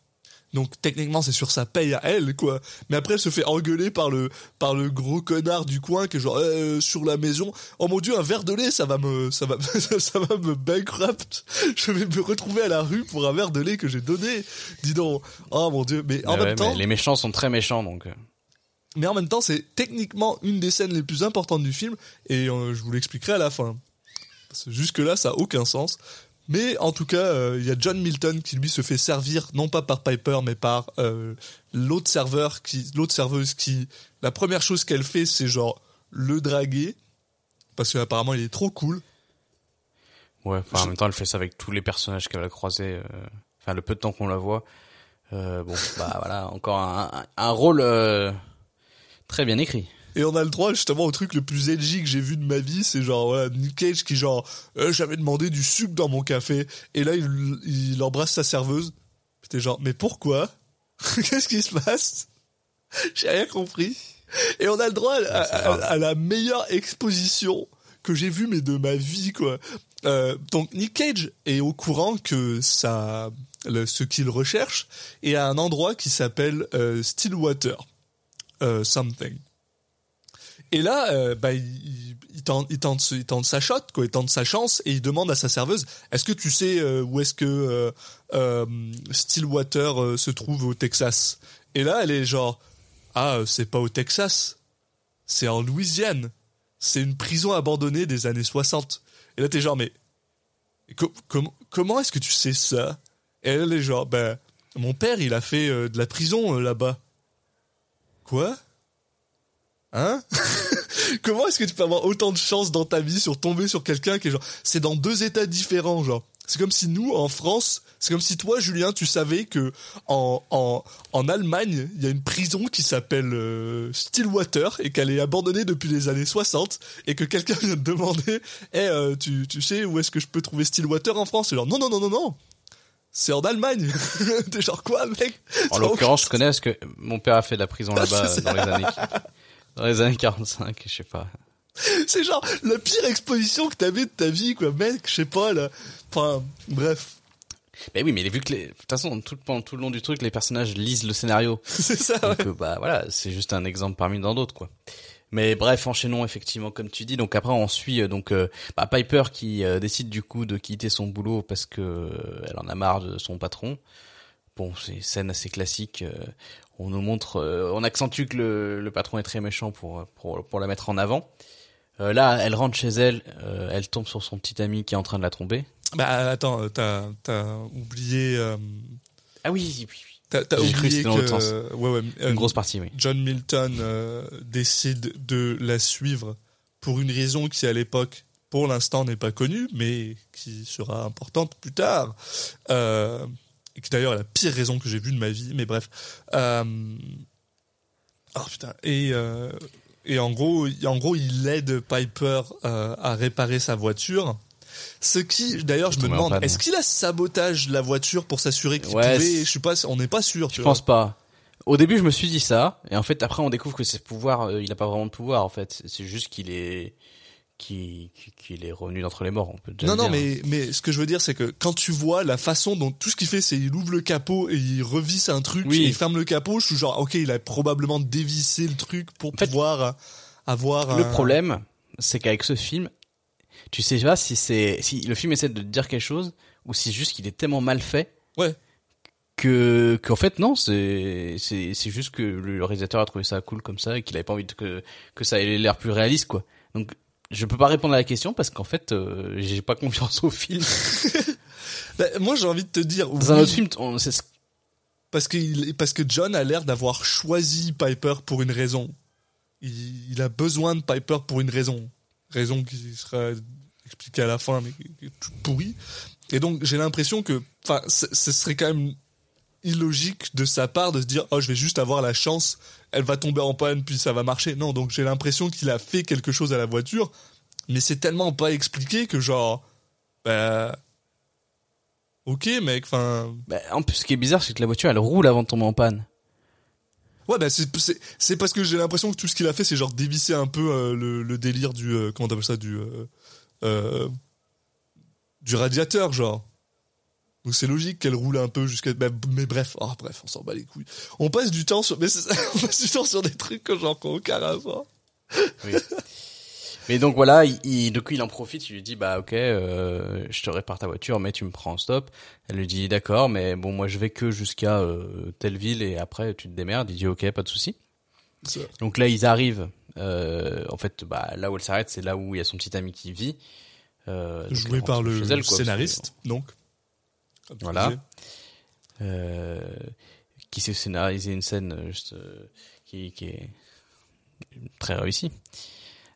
donc techniquement c'est sur sa paye à elle quoi mais après elle se fait engueuler par le par le gros connard du coin qui est genre Euh, sur la maison oh mon dieu un verre de lait ça va me ça va ça va me bankrupt je vais me retrouver à la rue pour un verre de lait que j'ai donné dis donc oh mon dieu mais en Mais même temps les méchants sont très méchants, donc. euh, mais en même temps, c'est techniquement une des scènes les plus importantes du film, et euh, je vous l'expliquerai à la fin. Parce que jusque-là, ça a aucun sens. Mais en tout cas, euh, il y a John Milton qui lui se fait servir, non pas par Piper, mais par euh, l'autre serveur, qui, l'autre serveuse qui, la première chose qu'elle fait, c'est genre le draguer, parce qu'apparemment il est trop cool. Ouais. Enfin, en même temps, elle fait ça avec tous les personnages qu'elle a croisés. euh, Enfin, le peu de temps qu'on la voit. Euh, bon, bah voilà, encore un, un, un rôle euh, très bien écrit. Et on a le droit justement au truc le plus edgy que j'ai vu de ma vie, c'est genre voilà, Nick Cage qui genre Euh, j'avais demandé du sucre dans mon café et là il, il embrasse sa serveuse. C'était genre mais pourquoi? Qu'est-ce qui se passe? J'ai rien compris. Et on a le droit à, à- la meilleure exposition que j'ai vue mais de ma vie quoi. Euh, donc Nick Cage est au courant que ça le- ce qu'il recherche est à un endroit qui s'appelle euh, Stillwater euh, something. Et là, euh, bah, il, tente, il, tente, il tente sa shot, quoi, il tente sa chance, et il demande à sa serveuse Est-ce que tu sais euh, où est-ce que euh, euh, Stillwater se trouve au Texas? Et là, elle est genre Ah, c'est pas au Texas, c'est en Louisiane. C'est une prison abandonnée des années 60. Et là, t'es genre Mais co- com- comment est-ce que tu sais ça? Et elle est genre Ben, mon père, il a fait de la prison là-bas. Quoi? Hein Comment est-ce que tu peux avoir autant de chance dans ta vie sur tomber sur quelqu'un qui est genre c'est dans deux états différents genre. C'est comme si nous en France c'est comme si toi Julien tu savais que en en, en Allemagne il y a une prison qui s'appelle euh, Stillwater et qu'elle est abandonnée depuis les années 60 et que quelqu'un vient te demander eh euh, tu tu sais où est-ce que je peux trouver Stillwater en France? C'est genre non non non non non. C'est en Allemagne. T'es genre quoi mec? En l'occurrence, je connais parce que mon père a fait de la prison là-bas euh, dans les années dans les années 45, je sais pas. C'est genre la pire exposition que t'avais de ta vie, quoi, mec, je sais pas, là. Enfin, bref. Mais oui, mais vu que les, de toute façon, tout, pendant tout le long du truc, les personnages lisent le scénario. C'est ça. Donc, euh, bah voilà, c'est juste un exemple parmi tant d'autres, quoi. Mais bref, enchaînons effectivement, comme tu dis. Donc après, on suit euh, donc euh, bah, Piper qui euh, décide du coup de quitter son boulot parce que elle en a marre de son patron. Bon, c'est une scène assez classique. euh, on nous montre, euh, on accentue que le, le patron est très méchant pour pour pour la mettre en avant. Euh, là, elle rentre chez elle, euh, elle tombe sur son petit ami qui est en train de la tromper. Bah, attends, t'as, t'as oublié, euh, Ah oui, oui, oui. T'as J'ai cru que oublié dans que, sens. ouais, ouais, Une grosse partie, oui. John Milton décide de la suivre pour une raison qui à l'époque, pour l'instant, n'est pas connue, mais qui sera importante plus tard. Et qui d'ailleurs est la pire raison que j'ai vue de ma vie, mais bref. Euh, Oh putain. Et, euh, et en gros, en gros, il aide Piper euh, à réparer sa voiture. Ce qui, d'ailleurs, je me demande, est-ce qu'il a sabotage la voiture pour s'assurer qu'il Ouais, pouvait, je suis pas, on n'est pas sûr, tu Je pense pas. Au début, je me suis dit ça, et en fait, après, on découvre que ses pouvoirs, euh, il a pas vraiment de pouvoir, en fait. C'est juste qu'il est, qu'il, qu'il- qu'il est revenu d'entre les morts, on peut déjà Non, non, dire. mais, mais ce que je veux dire, c'est que quand tu vois la façon dont tout ce qu'il fait, c'est il ouvre le capot et il revisse un truc Oui. et il ferme le capot, je suis genre, ok, il a probablement dévissé le truc pour pouvoir euh, avoir Le un- problème, c'est qu'avec ce film, tu sais pas si c'est, si le film essaie de te dire quelque chose, ou si juste qu'il est tellement mal fait, Ouais. que, qu'en fait, non, c'est, c'est, c'est juste que le réalisateur a trouvé ça cool comme ça, et qu'il avait pas envie de, que, que ça ait l'air plus réaliste, quoi. Donc, je peux pas répondre à la question parce qu'en fait, euh, j'ai pas confiance au film. Bah, moi, j'ai envie de te dire, Dans un autre film, on, c'est, parce que, parce que John a l'air d'avoir choisi Piper pour une raison. Il, il a besoin de Piper pour une raison. Raison qui sera expliquée à la fin, mais qui qui est toute pourrie. Et donc, j'ai l'impression que, enfin, ce serait quand même illogique de sa part de se dire, oh, je vais juste avoir la chance, elle va tomber en panne, puis ça va marcher. Non, donc j'ai l'impression qu'il a fait quelque chose à la voiture, mais c'est tellement pas expliqué que genre, bah, ok, mec, enfin, bah, en plus, ce qui est bizarre, c'est que la voiture, elle roule avant de tomber en panne. Ouais, bah c'est parce que j'ai l'impression que tout ce qu'il a fait, c'est genre dévisser un peu euh, le, le délire du euh, comment t'appelles ça du euh, euh, du radiateur, genre. Donc c'est logique qu'elle roule un peu jusqu'à bah, mais bref, oh, bref, on s'en bat les couilles. On passe du temps sur mais on passe du temps sur des trucs que genre qui ont aucun rapport. Mais donc voilà, il, il, il en profite, il lui dit bah ok, euh, je te répare ta voiture, mais tu me prends en stop. Elle lui dit d'accord, mais bon moi je vais que jusqu'à euh, telle ville et après tu te démerdes. Il dit ok, pas de souci. Donc là ils arrivent. Euh, en fait, bah là où elle s'arrête, c'est là où il y a son petit ami qui vit. Joué par le chez elle, quoi, scénariste, donc. Voilà. Euh, qui s'est scénarisé une scène euh, juste, euh, qui, qui est très réussie.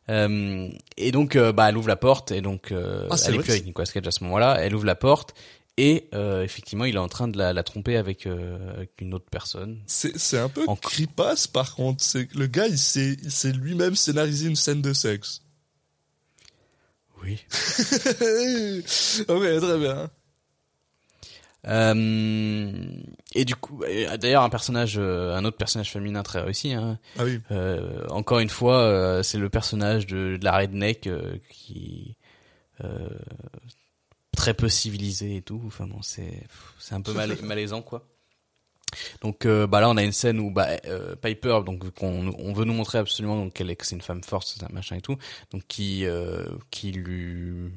Euh, et donc, euh, bah, elle ouvre la porte et donc euh, Ah, c'est elle est plus avec Nicolas Cage à ce moment-là. Elle ouvre la porte et euh, effectivement, il est en train de la, la tromper avec, euh, avec une autre personne. C'est un peu En- creepasse par contre, c'est le gars il s'est il s'est lui-même scénarisé une scène de sexe. Oui. ok, très bien. Euh, et du coup, euh, d'ailleurs, un personnage, euh, un autre personnage féminin très réussi. Hein, Ah oui. Euh, encore une fois, euh, c'est le personnage de, de la redneck euh, qui euh, très peu civilisé et tout. Enfin bon, c'est c'est un peu mal, malaisant quoi. Donc bah là on a une scène où bah, Piper donc qu'on on veut nous montrer absolument qu'elle est que c'est une femme forte c'est un machin et tout donc qui euh, qui lui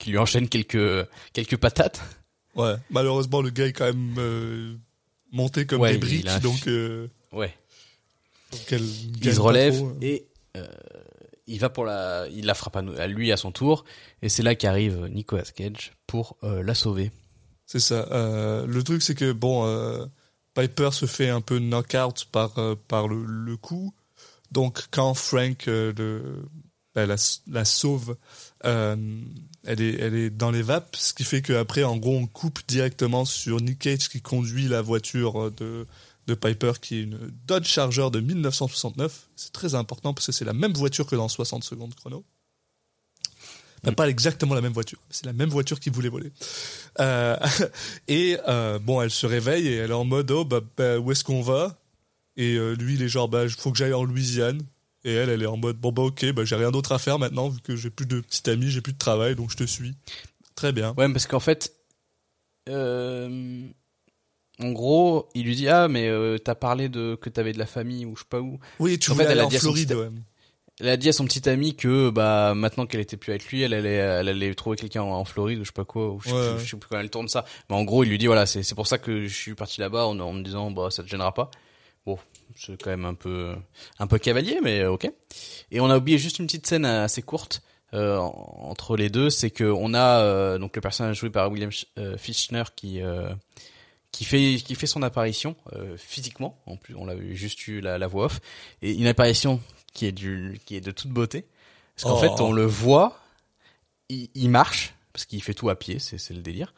qui lui enchaîne quelques quelques patates Ouais, malheureusement, le gars est quand même euh, monté comme Ouais, des briques, a donc, euh, ouais donc elle il se relève trop, euh. et euh, il va pour la il la frappe à, lui à son tour et c'est là qu'arrive Nicolas Cage pour la sauver C'est ça. Le truc, c'est que, bon, Piper se fait un peu knock-out par, par le, le coup. Donc, quand Frank le, la, la sauve, euh, elle, est, elle est dans les vapes, ce qui fait qu'après, en gros, on coupe directement sur Nick Cage qui conduit la voiture euh, de, de Piper, qui est une Dodge Charger de 1969. C'est très important parce que c'est la même voiture que dans 60 secondes chrono. Pas exactement la même voiture, c'est la même voiture qu'il voulait voler. Euh, et euh, bon, elle se réveille et elle est en mode oh bah, bah, où est-ce qu'on va? Et euh, lui, il est genre bah faut que j'aille en Louisiane. Et elle, elle est en mode bon bah ok, bah j'ai rien d'autre à faire maintenant vu que j'ai plus de petite amie, j'ai plus de travail, donc je te suis. Très bien. Ouais, parce qu'en fait, euh, en gros, il lui dit ah mais euh, t'as parlé de que t'avais de la famille ou je sais pas où. Oui, tu En fait, elle aller a en dit à son Floride. petit- ouais. Elle a dit à son petit ami que bah maintenant qu'elle était plus avec lui, elle allait elle allait trouver quelqu'un en, en Floride ou je sais pas quoi. Ou je, sais Ouais. plus, je sais plus quand elle tourne ça. Mais en gros, il lui dit voilà c'est c'est pour ça que je suis parti là-bas en, en me disant bah ça te gênera pas. Bon, c'est quand même un peu un peu cavalier mais euh, ok. Et on a oublié juste une petite scène assez courte. euh, en- entre les deux, c'est que on a euh, donc le personnage joué par William euh, Fichtner qui euh, qui fait qui fait son apparition euh, physiquement. En plus, on l'a juste eu la, la voix off et une apparition qui est du qui est de toute beauté. Parce qu'en Oh. fait, on le voit, il, il marche parce qu'il fait tout à pied, c'est c'est le délire.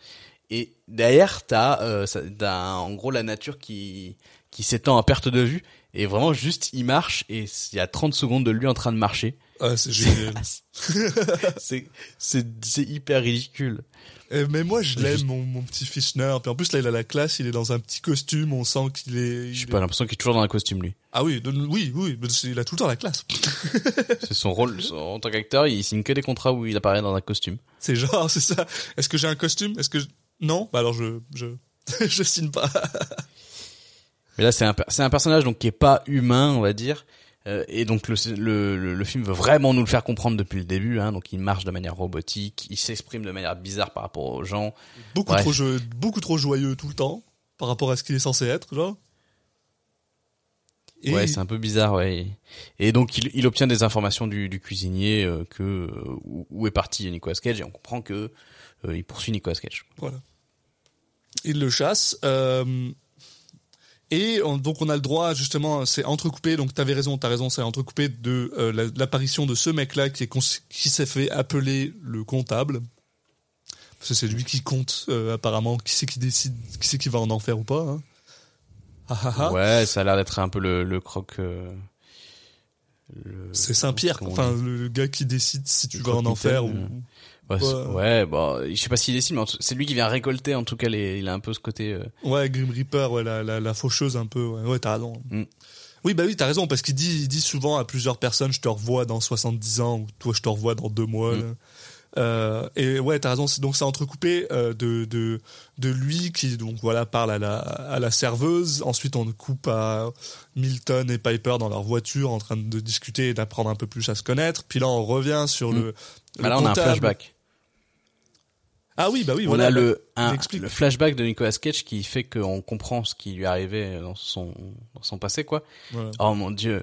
Et derrière, t'as euh, en gros la nature qui qui s'étend à perte de vue et vraiment juste il marche et il y a 30 secondes de lui en train de marcher. Ah, c'est génial. c'est hyper ridicule. Eh, mais moi, je l'aime, mon, mon petit Fischner. Puis en plus, là, il a la classe, il est dans un petit costume, on sent qu'il est... J'ai pas est- l'impression qu'il est toujours dans un costume lui. Ah oui, oui, oui, il a tout le temps la classe. C'est son rôle son- en tant qu'acteur, il signe que des contrats où il apparaît dans un costume. C'est genre, c'est ça. Est-ce que j'ai un costume? Est-ce que je... Non? Bah alors je... Je, je signe pas. Mais là, c'est un, c'est un personnage donc qui est pas humain, on va dire. Euh, et donc le, le, le, le film veut vraiment nous le faire comprendre depuis le début. Hein, donc il marche de manière robotique, il s'exprime de manière bizarre par rapport aux gens. Beaucoup, Bref. trop jeu, beaucoup trop joyeux tout le temps, par rapport à ce qu'il est censé être, genre. Et Ouais, c'est un peu bizarre, ouais. Et donc il, il obtient des informations du, du cuisinier euh, que euh, où, où est parti Nicolas Cage et on comprend que euh, il poursuit Nicolas Cage. Voilà. Il le chasse. euh, et on- donc on a le droit justement, c'est entrecoupé. Donc t'avais raison, t'as raison, c'est entrecoupé de euh, la- l'apparition de ce mec-là qui est qui s'est fait appeler le comptable. Parce que c'est lui qui compte euh, apparemment. Qui c'est qui décide, qui c'est qui va en enfer ou pas. Hein. Ah, ah, ah. Ouais, ça a l'air d'être un peu le, le croque. euh, le- C'est Saint-Pierre, enfin le gars qui décide si tu Le vas en enfer ou. Ouais, ouais, bah, je sais pas s'il décide, mais c'est lui qui vient récolter, en tout cas, les, il a un peu ce côté, euh, Ouais, Grim Reaper, ouais, la, la, la faucheuse un peu. Ouais, ouais t'as raison. Mm. Oui, bah oui, t'as raison, parce qu'il dit, il dit souvent à plusieurs personnes, je te revois dans 70 ans, ou toi, je te revois dans deux mois. Mm. là. Euh, et ouais, t'as raison, donc c'est entrecoupé euh, de, de, de lui qui donc voilà parle à la, à la serveuse. Ensuite, on coupe à Milton et Piper dans leur voiture en train de discuter et d'apprendre un peu plus à se connaître. Puis là, on revient sur Mm. le. bah le là, on a un flashback. Ah oui, bah oui, on voilà. a le, un- il explique. le flashback de Nicolas Cage qui fait qu'on comprend ce qui lui arrivait dans son, dans son passé, quoi. Voilà. Oh mon dieu.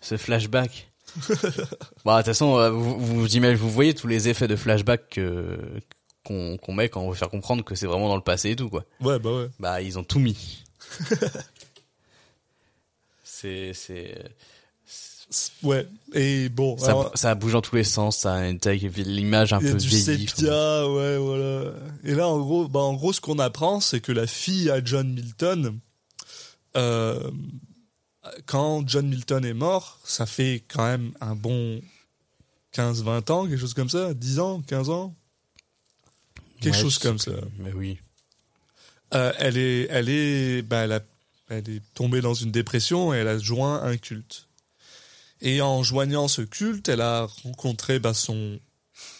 Ce flashback. bah, de toute façon, euh, vous, vous, vous voyez tous les effets de flashback que, qu'on, qu'on met quand on veut faire comprendre que c'est vraiment dans le passé et tout, quoi. Ouais, bah ouais. Bah, ils ont tout mis. c'est, c'est, Ouais. Et bon, ça, alors- ça bouge dans tous les sens, ça a l'image un y a peu du vieillie. sépia, ouais, voilà. Et là, en gros, bah, en gros, ce qu'on apprend, c'est que la fille à John Milton, euh, quand John Milton est mort, ça fait quand même un bon 15-20 ans, quelque chose comme ça, 10 ans, 15 ans, quelque Ouais, chose comme ça. Mais oui. Euh, elle est, elle est, bah, elle, a- elle est tombée dans une dépression et elle a joint un culte. Et en joignant ce culte, elle a rencontré bah, son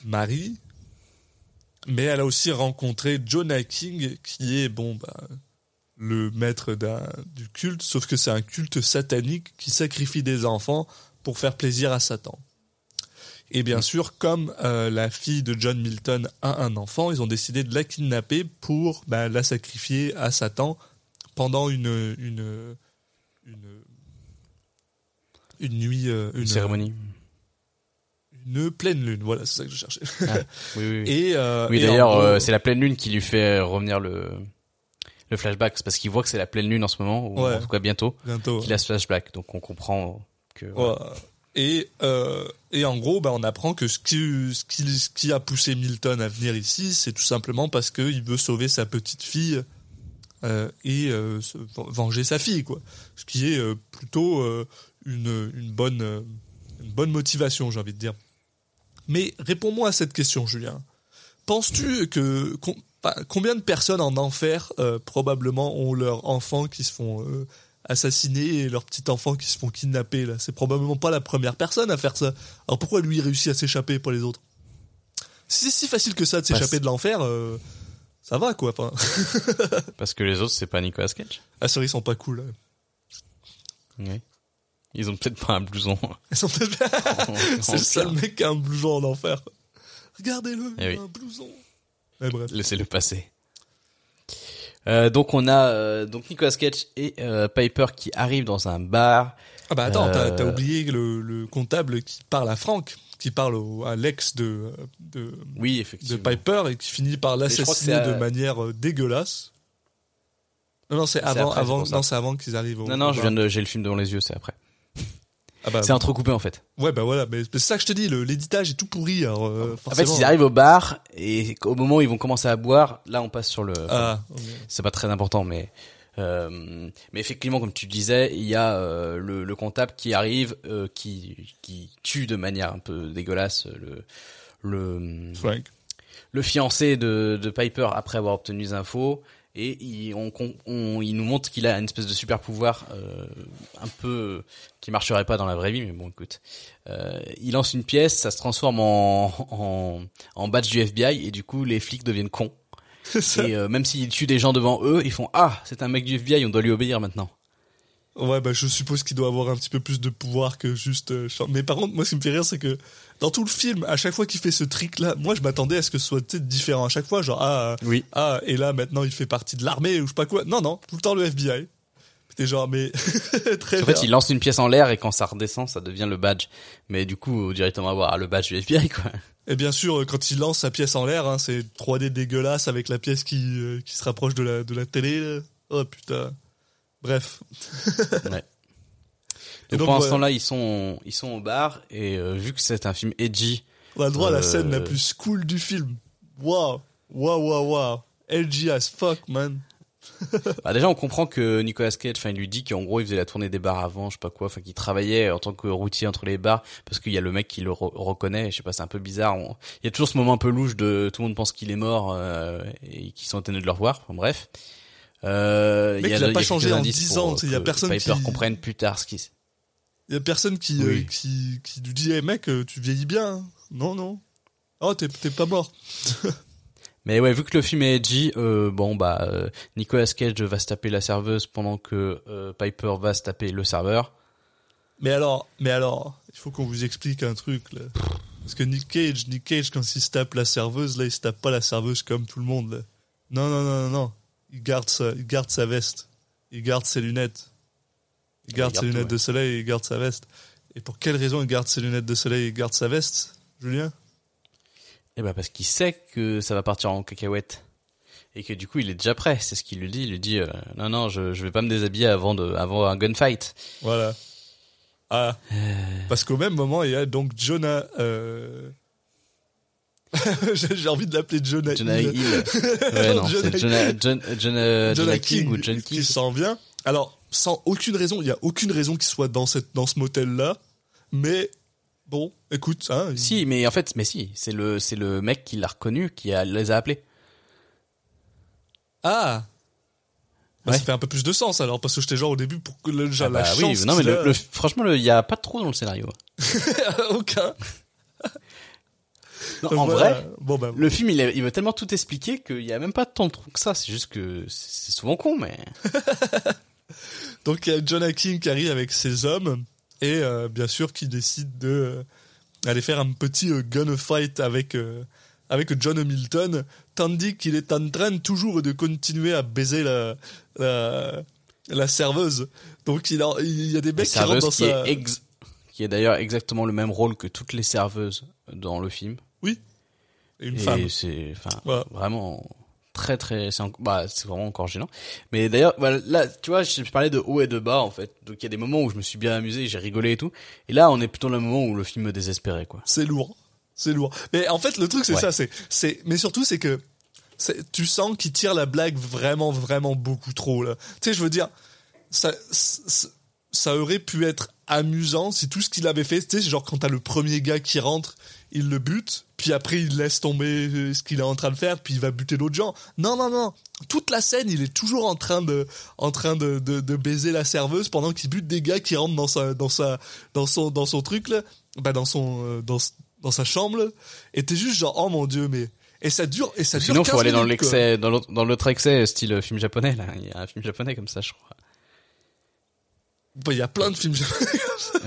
mari, mais elle a aussi rencontré Jonah King, qui est bon, bah, le maître du culte, sauf que c'est un culte satanique qui sacrifie des enfants pour faire plaisir à Satan. Et bien sûr, comme euh, la fille de John Milton a un enfant, ils ont décidé de la kidnapper pour bah, la sacrifier à Satan pendant une une une, une nuit, euh, Une une, cérémonie. une pleine lune. Voilà, c'est ça que je cherchais. Ah, oui, oui. Et euh, Oui, d'ailleurs, euh, c'est la pleine lune qui lui fait revenir le le flashback, c'est parce qu'il voit que c'est la pleine lune en ce moment, ou Ouais. en tout cas bientôt, bientôt. qu'il a ce flashback. Donc on comprend que Ouais. Et, euh, et en gros, bah, on apprend que ce qui, ce, qui, ce qui a poussé Milton à venir ici, c'est tout simplement parce qu'il veut sauver sa petite fille et se- venger sa fille, quoi. Ce qui est plutôt une, une, bonne, euh, une bonne motivation, j'ai envie de dire. Mais réponds-moi à cette question, Julien. Penses-tu que com- combien de personnes en enfer euh, probablement ont leurs enfants qui se font euh, assassiner et leurs petits enfants qui se font kidnapper là? C'est probablement pas la première personne à faire ça. Alors pourquoi lui réussit à s'échapper pour les autres? Si c'est si facile que ça de s'échapper de l'enfer, euh, ça va quoi. Enfin, parce que les autres c'est pas Nicolas Cage? ah ça, ils sont pas cool. là. Oui. Ils ont peut-être pas un blouson. Ils sont peut-être- C'est le seul mec qui a un blouson en enfer. Regardez-le, Eh il a un blouson. Mais bref. Laissez-le passer. Euh, donc on a euh, donc Nicolas Cage et euh, Piper qui arrivent dans un bar. Ah bah attends, t'as oublié le, le comptable qui parle à Frank, qui parle au- à l'ex de, de, Oui, de. Piper et qui finit par l'assassiner à- de manière dégueulasse. Non, non, c'est avant, après, avant, non, avant qu'ils arrivent au. Non, non, j'ai le film devant les yeux, c'est après. Ah bah, C'est entrecoupé en fait. Ouais, bah voilà, mais c'est ça que je te dis, le- l'éditage est tout pourri. Alors, euh, En fait, ils arrivent au bar et au moment où ils vont commencer à boire, là, on passe sur le. Ah, c'est pas très important, mais euh, mais effectivement, comme tu disais, il y a euh, le, le comptable qui arrive, euh, qui qui tue de manière un peu dégueulasse le le Frank. le fiancé de, de Piper après avoir obtenu les infos et il, on, on- il nous montre qu'il a une espèce de super pouvoir euh, un peu qui marcherait pas dans la vraie vie mais bon écoute. Euh, il lance une pièce ça se transforme en, en, en badge du FBI et du coup les flics deviennent cons. Et euh, même s'il tue des gens devant eux ils font ah c'est un mec du FBI on doit lui obéir maintenant Ouais, bah je suppose qu'il doit avoir un petit peu plus de pouvoir que juste. euh, Mais par contre, moi, ce qui me fait rire, c'est que dans tout le film, à chaque fois qu'il fait ce trick-là, moi, je m'attendais à ce que ce soit différent à chaque fois, genre ah, oui ah, et là maintenant, il fait partie de l'armée ou je sais pas quoi. Non, non, tout le temps le FBI. C'était genre, mais très en fait il lance une pièce en l'air et quand ça redescend ça devient le badge mais du coup directement avoir le badge du FBI quoi Et bien sûr, quand il lance sa pièce en l'air, hein, c'est 3D dégueulasse avec la pièce qui, euh, qui se rapproche de la, de la télé. là. Oh putain. Bref. Ouais. Et Donc, ce ouais. temps-là, ils sont ils sont au bar et euh, vu que c'est un film edgy, On a le droit à la Euh, scène la plus cool du film. Waouh. Waouh, waouh, waouh. LG as fuck, man. bah déjà on comprend que Nicolas Cage, enfin il lui dit qu'en gros il faisait la tournée des bars avant, je sais pas quoi, enfin qu'il travaillait en tant que routier entre les bars parce qu'il y a le mec qui le re- reconnaît, je sais pas, c'est un peu bizarre. On- Il y a toujours ce moment un peu louche de tout le monde pense qu'il est mort euh, et qu'ils sont étonnés de le revoir. Enfin, bref. Euh, Mec, y a, il a pas changé en indices 10 pour, ans, euh, il y a que personne Piper qui- comprenne plus tard ce qui Il y a personne qui, Oui. euh, qui, qui lui dit, hey mec, euh, tu vieillis bien. hein. Non, non. Oh, t'es t'es pas mort. Mais ouais, vu que le film est edgy, euh, bon bah euh, Nicolas Cage va se taper la serveuse pendant que euh, Piper va se taper le serveur. Mais alors, mais alors, il faut qu'on vous explique un truc, là. Parce que Nick Cage, Nick Cage, quand il se tape la serveuse, là, il se tape pas la serveuse comme tout le monde, là. Non, non, non, non, non. Il garde sa, il garde sa veste. Il garde ses lunettes. Il garde il garde ses tout, lunettes ouais. de soleil, il garde sa veste. Et pour quelle raison il garde ses lunettes de soleil il garde sa veste, Julien? Et bah parce qu'il sait que ça va partir en cacahuète et que du coup il est déjà prêt. C'est ce qu'il lui dit. Il lui dit euh, non non je je vais pas me déshabiller avant de avant un gunfight. Voilà. Ah. Parce qu'au même moment, il y a donc Jonah. Euh... J'ai envie de l'appeler Jonah. Jonah Hill. Hill. Ouais non Jonah- Jonah John, John, euh, Jonah Jonah King, King, ou John qui King. s'en vient. Alors, sans aucune raison, il y a aucune raison qu'il soit dans cette dans ce motel là, mais bon, écoute, hein, il- Si mais en fait mais si c'est le c'est le mec qui l'a reconnu qui a, les a appelés. ah, Bah, Ouais. ça fait un peu plus de sens alors parce que j'étais genre au début pour que le genre Ah bah la oui chance non mais le, a- le- franchement il y a pas trop dans le scénario. aucun. Non, en Voilà. vrai bon bah le film il, il veut tellement tout expliquer qu'il y a même pas tant de trucs que ça. C'est juste que c'est souvent con mais. Donc il y a Jonah King qui arrive avec ses hommes et euh, bien sûr qui décide de euh, aller faire un petit euh, gunfight avec euh, avec John Hamilton, tandis qu'il est en train toujours de continuer à baiser la la, la serveuse. Donc il, a- il y a des mecs qui rentrent dans qui sa est ex- qui est d'ailleurs exactement le même rôle que toutes les serveuses dans le film. Oui une et femme. c'est enfin Voilà. vraiment très très c'est bah c'est vraiment encore gênant. Mais d'ailleurs voilà, là tu vois je parlais de haut et de bas en fait. Donc il y a des moments où je me suis bien amusé, j'ai rigolé et tout. Et là on est plutôt dans le moment où le film me désespérait quoi. C'est lourd. C'est lourd. Mais en fait, le truc, c'est Ouais. ça. C'est, c'est, mais surtout, c'est que tu sens qu'il tire la blague vraiment, vraiment beaucoup trop, là. Tu sais, je veux dire, ça, ça, ça aurait pu être amusant si tout ce qu'il avait fait, tu sais, genre quand t'as le premier gars qui rentre, il le bute, puis après il laisse tomber euh, ce qu'il est en train de faire, puis il va buter d'autres gens. Non, non, non. Toute la scène, il est toujours en train de, en train de, de, de baiser la serveuse pendant qu'il bute des gars qui rentrent dans sa, dans sa, dans son, dans son truc là, bah dans son, euh, dans, dans sa chambre. là. Et t'es juste genre, oh mon dieu, mais et ça dure, et ça dure. Sinon faut 15 aller dans minutes, l'excès dans l'autre dans l'autre excès style film japonais là. Il y a un film japonais comme ça je crois. Bah, Il y a plein de films.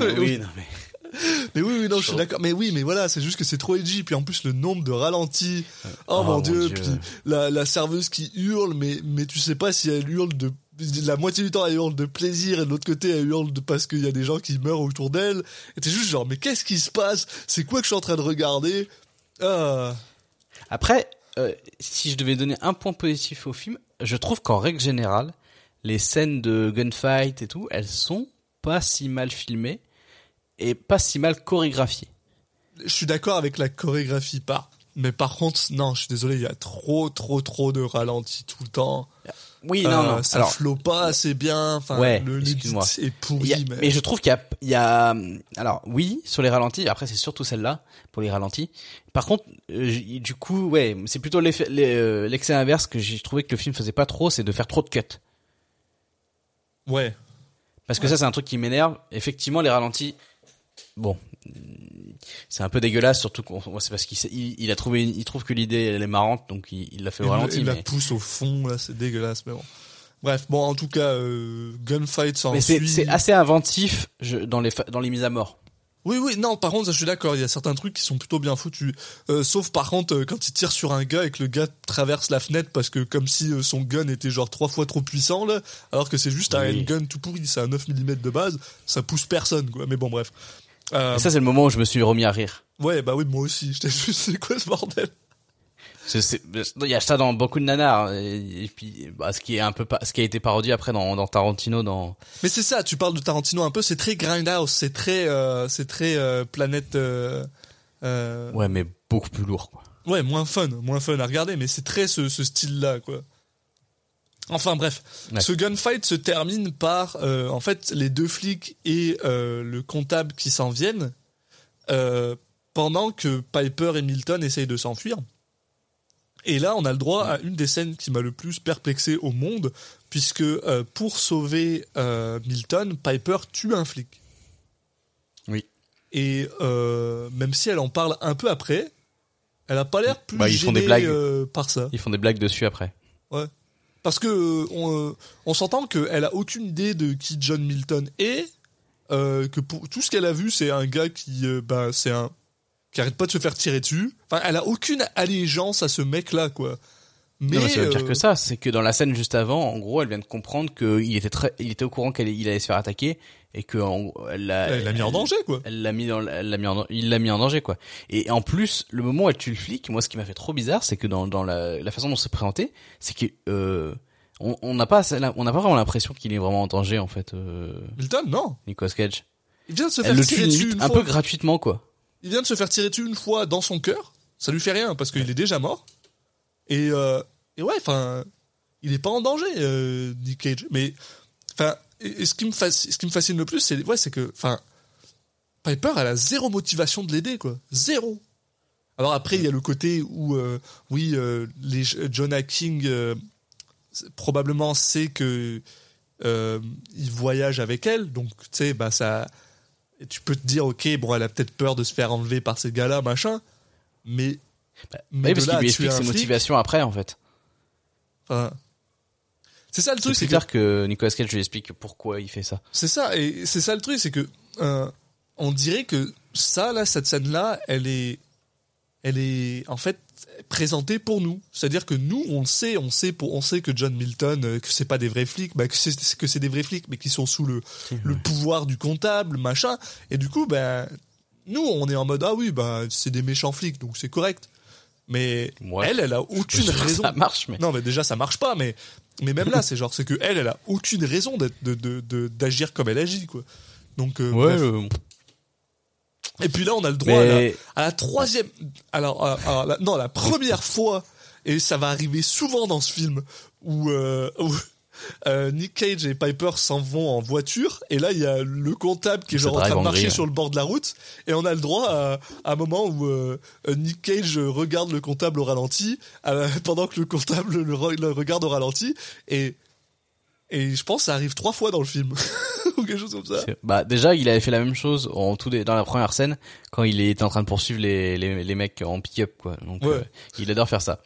Euh, oui non mais Mais oui, oui, non, je suis d'accord. Mais oui, mais voilà, c'est juste que c'est trop edgy. Puis en plus, le nombre de ralentis. Oh, oh, mon mon dieu. Dieu. Puis la, la serveuse qui hurle, mais, mais tu sais pas si elle hurle de. La moitié du temps, elle hurle de plaisir, et de l'autre côté, elle hurle de parce qu'il y a des gens qui meurent autour d'elle. Et t'es juste genre, mais qu'est-ce qui se passe? C'est quoi que je suis en train de regarder? Ah. Après, euh, si je devais donner un point positif au film, je trouve qu'en règle générale, les scènes de gunfight et tout, elles sont pas si mal filmées et pas si mal chorégraphiées. Je suis d'accord avec la chorégraphie par, mais par contre, non, je suis désolé, il y a trop, trop, trop de ralentis tout le temps. Oui, Euh, non, non. ça Alors, flot pas assez bien. Enfin, Ouais, le excuse-moi. est pourri, a- mais, mais je trouve qu'il y a, il y a, alors oui, sur les ralentis. Après, c'est surtout celle-là pour les ralentis. Par contre, euh, du coup, ouais, c'est plutôt euh, l'excès inverse que j'ai trouvé que le film faisait pas trop, c'est de faire trop de cuts. ouais. Parce que ça, c'est un truc qui m'énerve. Effectivement, les ralentis, bon, c'est un peu dégueulasse, surtout qu'on, c'est parce qu'il s'est- il, il a trouvé, il trouve que l'idée elle est marrante, donc il l'a fait au ralenti. il la pousse au fond, là, c'est dégueulasse, mais bon. Bref, bon, en tout cas, euh, gunfight sans mais c'est, c'est assez inventif je- dans les, dans les mises à mort. Oui, oui, non, par contre, ça, je suis d'accord, il y a certains trucs qui sont plutôt bien foutus. Euh, sauf par contre, euh, quand il tire sur un gars et que le gars traverse la fenêtre parce que comme si euh, son gun était genre trois fois trop puissant, là, alors que c'est juste un handgun tout pourri, c'est un 9 mm de base, ça pousse personne, quoi. Mais bon, bref. Euh, Et ça, c'est le moment où je me suis remis à rire. ouais, bah oui, moi aussi, j'étais juste, c'est quoi ce bordel? Il y a ça dans beaucoup de nanars. Et, et puis, bah, ce qui est un peu, ce qui a été parodié après dans, dans Tarantino, dans. Mais c'est ça, tu parles de Tarantino un peu, c'est très grindhouse, c'est très, euh, c'est très euh, planète... Euh, Ouais, mais beaucoup plus lourd, quoi. Ouais, moins fun, moins fun à regarder, mais c'est très ce, ce style-là, quoi. Enfin bref, Ouais. ce gunfight se termine par, euh, en fait, les deux flics et euh, le comptable qui s'en viennent, euh, pendant que Piper et Milton essayent de s'enfuir. Et là, on a le droit à une des scènes qui m'a le plus perplexé au monde, puisque euh, pour sauver euh, Milton, Piper tue un flic. Oui. Et euh, même si elle en parle un peu après, elle a pas l'air plus Bah, ils font des gênée blagues. par ça. Ils font des blagues dessus après. Ouais. Parce que euh, on, euh, on s'entend qu'elle a aucune idée de qui John Milton est, euh, que pour tout ce qu'elle a vu, c'est un gars qui, bah, c'est un qui arrête pas de se faire tirer dessus. Enfin, elle a aucune allégeance à ce mec-là, quoi. Mais non, mais c'est même pire euh, que ça. C'est que dans la scène juste avant, en gros, elle vient de comprendre qu'il était très, il était au courant qu'elle, il allait se faire attaquer et que en- elle l'a, elle l'a mis en danger, quoi. Elle l'a mis dans, elle l'a mis en, il l'a mis en danger, quoi. Et en plus, le moment où elle tue le flic, moi, ce qui m'a fait trop bizarre, c'est que dans, dans la, la façon dont c'est présenté, c'est que, euh, on n'a pas, on n'a pas vraiment l'impression qu'il est vraiment en danger, en fait, euh, Milton, non. Nicolas Cage. Il vient de se Elle faire le tue tirer dessus une un fois. peu gratuitement, quoi. Il vient de se faire tirer dessus une fois dans son cœur. Ça lui fait rien parce qu'il est déjà mort. Et, euh, et ouais, enfin, il est pas en danger, euh, Nick Cage. Mais, enfin, ce qui me fascine, le plus, c'est ouais, que, enfin, Piper, elle a zéro motivation de l'aider, quoi. Zéro. Alors après, il y a le côté où, euh, oui, euh, les Jonah King probablement sait que il voyage avec elle, donc tu sais, bah ça, tu peux te dire, ok, bon, elle a peut-être peur de se faire enlever par ces gars-là, machin, mais Bah, Mais oui, parce qu'il lui explique ses motivations après, en fait. enfin, c'est ça le truc, plus c'est que tard que Nicolas Cage lui explique pourquoi il fait ça. c'est ça, et c'est ça le truc, c'est que euh, on dirait que ça, là, cette scène-là, elle est, elle est en fait présentée pour nous. C'est-à-dire que nous, on le sait, on sait, pour, on sait que John Milton, euh, que c'est pas des vrais flics, bah, que c'est que c'est des vrais flics, mais qui sont sous le, le pouvoir du comptable, machin. Et du coup, ben, nous, on est en mode ah oui, bah c'est des méchants flics, donc c'est correct. Mais Ouais. elle, elle a aucune raison. Ça marche, mais. Non, mais déjà, ça marche pas, mais, mais même là, c'est genre, c'est que elle, elle a aucune raison d'être, de, de, de- d'agir comme elle agit, quoi. Donc, euh, Ouais, euh, Et puis là, on a le droit à, la, mais à la troisième, alors, à- à la- non, la première fois, et ça va arriver souvent dans ce film, où, euh, où, euh, Nick Cage et Piper s'en vont en voiture, et là, il y a le comptable qui est genre en train de marcher grille. sur le bord de la route, et on a le droit à, à un moment où euh, Nick Cage regarde le comptable au ralenti, euh, pendant que le comptable le, re- le regarde au ralenti, et, et je pense que ça arrive trois fois dans le film, ou quelque chose comme ça. Bah déjà il avait fait la même chose en tout dans la première scène quand il était en train de poursuivre les les, les mecs en pick-up quoi. Donc Ouais. il adore faire ça.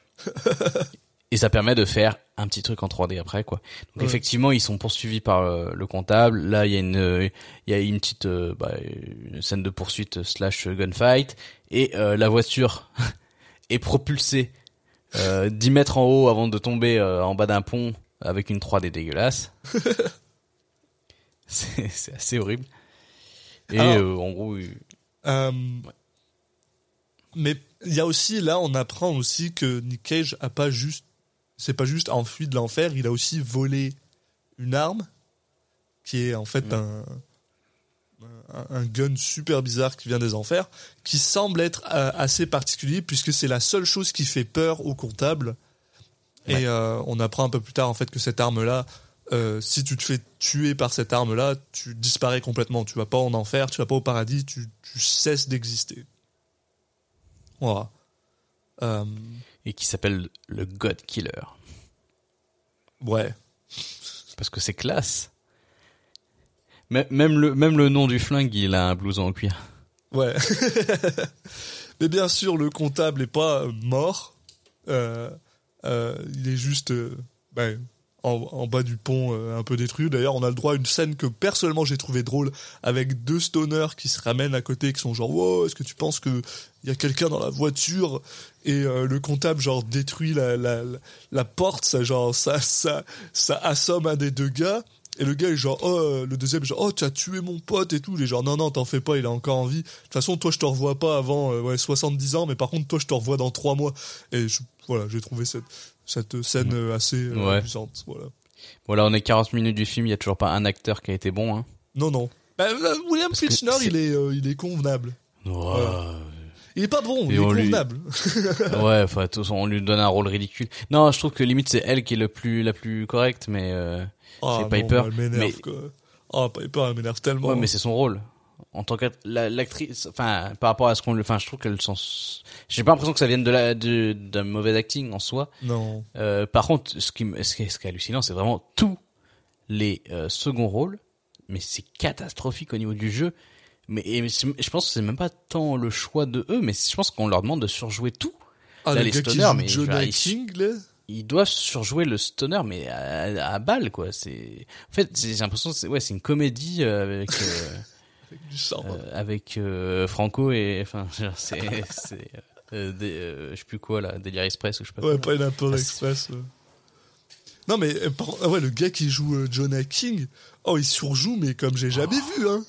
Et ça permet de faire un petit truc en 3D après quoi. Donc Ouais. effectivement ils sont poursuivis par euh, le comptable. Là il y a une euh, il y a une petite euh, bah, une scène de poursuite slash gunfight et la voiture est propulsée euh, 10 mètres en haut avant de tomber en bas d'un pont avec une 3D dégueulasse. c'est assez horrible. Et Alors- en gros, Mais il y a aussi, là, on apprend aussi que Nick Cage a pas juste, c'est pas juste enfui de l'enfer, il a aussi volé une arme qui est en fait Mm. un, un, un gun super bizarre qui vient des enfers, qui semble être euh, assez particulier puisque c'est la seule chose qui fait peur au comptable. Et euh, on apprend un peu plus tard en fait que cette arme-là, euh, si tu te fais tuer par cette arme-là, tu disparais complètement. Tu vas pas en enfer, tu vas pas au paradis, tu, tu cesses d'exister. Voilà. Et qui s'appelle le God Killer. ouais. Parce que c'est classe. Mê- Même le, même le nom du flingue, il a un blouson en cuir. Ouais. Mais bien sûr, le comptable est pas mort. Euh, euh, il est juste euh, ben, en, bas du pont, euh, un peu détruit. D'ailleurs, on a le droit à une scène que personnellement j'ai trouvé drôle, avec deux stoners qui se ramènent à côté, qui sont genre, wow, est-ce que tu penses que il y a quelqu'un dans la voiture? Et euh, le comptable genre détruit la, la, la, porte, ça genre ça ça ça assomme un des deux gars. Et le gars est genre, oh, euh, le deuxième, genre, oh, tu as tué mon pote et tout. Il est genre, non, non, t'en fais pas, il est encore en vie. De toute façon, toi, je te revois pas avant euh, ouais, 70 ans, mais par contre, toi, je te revois dans 3 mois. Et voilà, j'ai trouvé cette, cette scène euh, assez euh, Ouais. amusante. Voilà. Voilà, on est 40 minutes du film, il y a toujours pas un acteur qui a été bon, hein. Non, non. Bah, euh, William Fichtner, il, est, euh, il est convenable. Il est pas bon, Et il est lui- convenable. ouais, enfin, on lui donne un rôle ridicule. Non, je trouve que limite c'est elle qui est le plus, la plus correcte, mais euh, Ah, c'est non, Piper. elle m'énerve, mais, quoi. Ah, Piper, elle m'énerve tellement. ouais, mais c'est son rôle. En tant qu'actrice, l'actrice, enfin, par rapport à ce qu'on le, enfin, je trouve qu'elle s'en, j'ai pas l'impression que ça vienne de la, de, d'un mauvais acting en soi. Non. Euh, par contre, ce qui, ce qui est, ce qui est hallucinant, c'est vraiment tous les euh, seconds rôles, mais c'est catastrophique au niveau du jeu. Mais et je pense que c'est même pas tant le choix de eux, mais je pense qu'on leur demande de surjouer tout. Ah, Là, le les stoners, mais Jonah genre, King, là. Ils doivent surjouer le stoner, mais à, à balle, quoi. C'est, en fait, j'ai l'impression que c'est, ouais, c'est une comédie euh, avec, euh, Avec du sang. euh, avec euh, Franco et, enfin, c'est, euh, je sais plus quoi là, Délire Express ou je sais pas. Ouais, quoi. Pineapple Ah, Express. Non, mais ah ouais, le gars qui joue euh, Jonah King, oh, il surjoue, mais comme j'ai jamais vu, hein.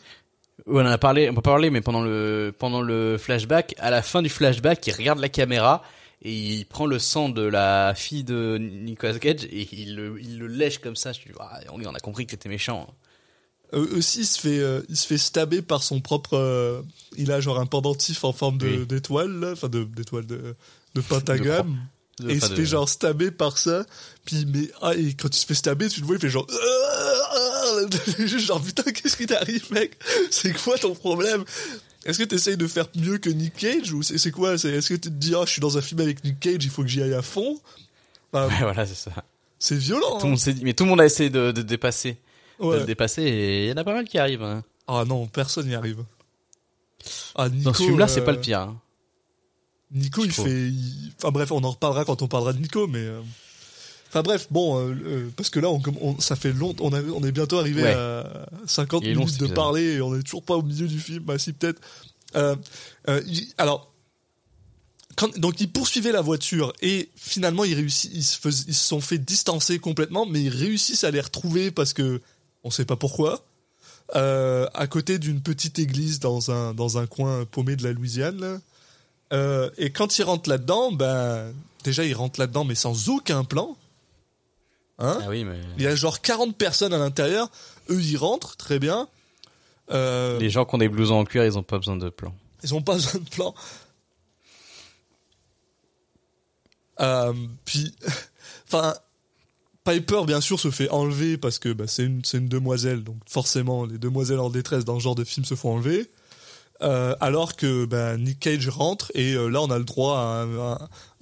Ouais, on en a parlé, on peut parler, mais pendant le pendant le flashback, à la fin du flashback, il regarde la caméra et il prend le sang de la fille de Nicolas Cage et il le, il le lèche comme ça. Je dis, ah, on on a compris que t'étais méchant. Euh, aussi, il se fait, euh, il se fait stabber par son propre. euh, il a genre un pendentif en forme de- Oui. d'étoile, là, enfin de d'étoile de, de pentagramme. Et il enfin, se de- fait genre stabber par ça. Puis mais ah, et quand il se fait stabber, tu le vois, il fait genre. Genre putain, qu'est-ce qui t'arrive, mec? C'est quoi ton problème? Est-ce que t'essayes de faire mieux que Nick Cage ou c'est c'est quoi? C'est est-ce que tu te dis ah je suis dans un film avec Nick Cage, il faut que j'y aille à fond? Enfin, Ouais, voilà, c'est ça. C'est violent. Tout le hein. monde s'est dit, mais tout le monde a essayé de, de dépasser, de Ouais. le dépasser, et il y en a pas mal qui arrivent. Hein. Ah non, personne n'y arrive. Ah, Nico, Dans ce film-là, c'est euh, pas le pire. hein. Nico, je il trouve. fait. il- Enfin bref, on en reparlera quand on parlera de Nico, mais. euh, Enfin bref, bon, euh, euh, parce que là, on, ça fait longtemps, on, a- on est bientôt arrivé Ouais. à 50 Il est long, minutes de parler et on est toujours pas au milieu du film. Bah si, peut-être. Euh, euh, il- alors, quand, donc ils poursuivaient la voiture et finalement ils réussissent, ils se, fais- ils se sont fait distancer complètement, mais ils réussissent à les retrouver parce que on sait pas pourquoi. Euh, à côté d'une petite église dans un dans un coin paumé de la Louisiane. Euh, et quand ils rentrent là-dedans, ben déjà ils rentrent là-dedans mais sans aucun plan. Hein? Ah oui, mais Il y a genre 40 personnes à l'intérieur. Eux ils rentrent très bien. Euh, les gens qui ont des blousons en cuir, ils ont pas besoin de plan. ils ont pas besoin de plan. Puis, enfin, Piper bien sûr se fait enlever parce que bah, c'est une, une demoiselle, donc forcément les demoiselles en détresse dans ce genre de film se font enlever. Euh, alors que bah, Nick Cage rentre et euh, là on a le droit à,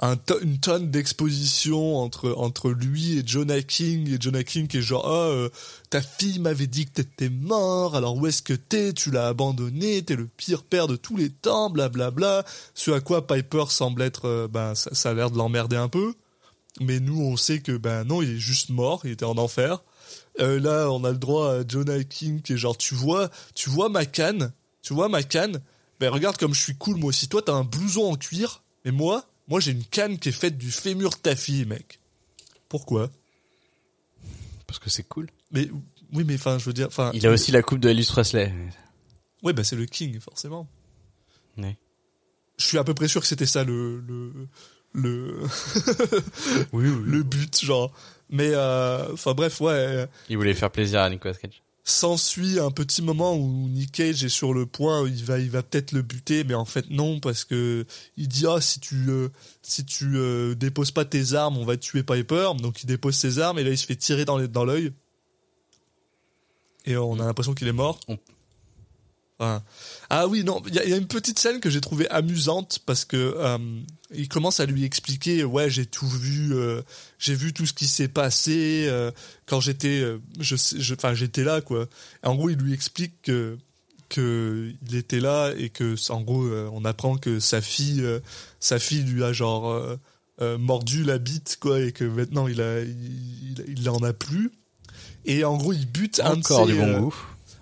un- un- une tonne d'exposition entre entre lui et Jonah King. Et Jonah King qui est genre ah euh, ta fille m'avait dit que t'étais mort alors où est-ce que t'es? Tu l'as abandonné t'es le pire père de tous les temps blablabla ce à quoi Piper semble être ben ça, ça a l'air de l'emmerder un peu mais nous on sait que ben non il est juste mort il était en enfer euh, là on a le droit à Jonah King qui est genre tu vois tu vois ma canne tu vois ma canne ben regarde comme je suis cool moi aussi toi t'as un blouson en cuir mais moi moi j'ai une canne qui est faite du fémur de ta fille mec pourquoi? Parce que c'est cool. mais oui mais enfin je veux dire enfin Il a aussi la coupe de Elvis Presley. ouais ben c'est le king forcément Ouais. je suis à peu près sûr que c'était ça le le le Oui, oui. le but genre Mais euh, enfin bref, ouais. Il voulait faire plaisir à Nicolas Cage. S'ensuit un petit moment où Nick Cage est sur le point, où il va, il va peut-être le buter, mais en fait non parce que il dit ah si tu euh, si tu euh, déposes pas tes armes, on va tuer Piper. Donc il dépose ses armes et là il se fait tirer dans les- dans l'œil et on a l'impression qu'il est mort. On- Ah oui, non, il y, a- il y a une petite scène que j'ai trouvée amusante parce que euh, il commence à lui expliquer, ouais, j'ai tout vu, euh, j'ai vu tout ce qui s'est passé euh, quand j'étais, euh, je, enfin, j'étais là, quoi. Et en gros, il lui explique que que il était là et que, en gros, euh, on apprend que sa fille, euh, sa fille lui a genre mordu la bite, quoi, et que maintenant il a, il, il, il en a plus. Et en gros, il bute un de ses, du bon goût.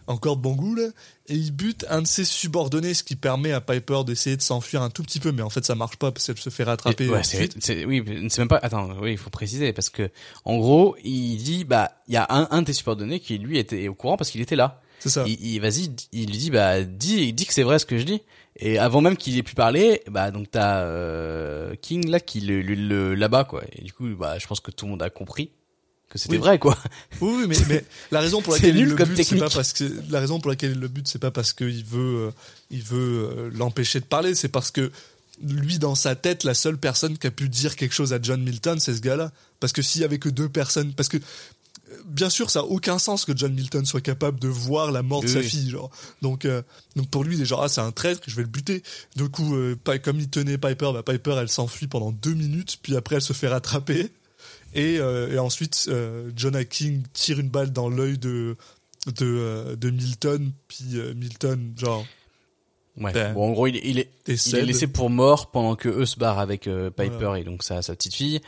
Encore de bon goût là, et il bute un de ses subordonnés, ce qui permet à Piper d'essayer de s'enfuir un tout petit peu, mais en fait ça marche pas parce qu'elle se fait rattraper. Et- ouais, c'est, oui, c'est même pas. Attends, oui, il faut préciser parce que en gros, il dit bah il y a un, un de tes subordonnés qui lui était au courant parce qu'il était là. C'est ça. Il, il- vas-y, il lui dit bah dis, dis que c'est vrai ce que je dis. Et avant même qu'il ait pu parler, bah donc t'as euh, King là qui le, le, le là-bas quoi. Et du coup, bah je pense que tout le monde a compris que c'était Oui. vrai quoi. Oui, oui, mais, mais la raison pour laquelle il nul le comme bute, c'est pas parce que la raison pour laquelle le bute, c'est pas parce qu'il veut, euh, il veut euh, l'empêcher de parler, c'est parce que lui, dans sa tête, la seule personne qui a pu dire quelque chose à John Milton, c'est ce gars-là. Parce que s'il y avait que deux personnes, parce que euh, bien sûr, ça a aucun sens que John Milton soit capable de voir la mort de Oui, sa fille, genre. Donc, euh, donc pour lui, il est genre ah c'est un traître, je vais le buter. Du coup, euh, pas- comme il tenait Piper, bah Piper elle s'enfuit pendant deux minutes, puis après elle se fait rattraper. Et, euh, et ensuite, euh, Jonah King tire une balle dans l'œil de de, euh, de Milton, puis euh, Milton genre Ouais. Ben, bon, en gros, il, est- il est il est décède. laissé pour mort pendant que eux se barrent avec euh, Piper Voilà. et donc sa, sa petite fille.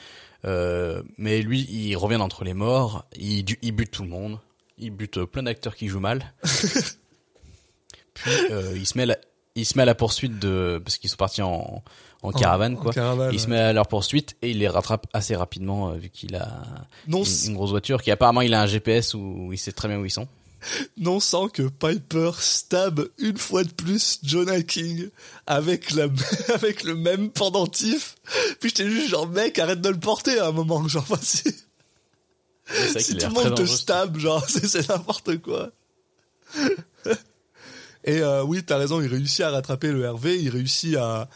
Euh, mais lui, il revient d'entre les morts, il, il bute tout le monde, il bute plein d'acteurs qui jouent mal. Puis euh, il se met à la, il se met à la poursuite de parce qu'ils sont partis en, en caravane en quoi. caravane, il se met à leur poursuite et il les rattrape assez rapidement euh, vu qu'il a non, une, une grosse voiture qui apparemment il a un GPS où il sait très bien où ils sont. non sans que Piper stab une fois de plus Jonah King avec la avec le même pendentif. Puis j'étais juste genre mec arrête de le porter à un moment genre si a tout le monde te stab, genre, c'est n'importe quoi. Et euh, oui, t'as raison, il réussit à rattraper le RV, il réussit à,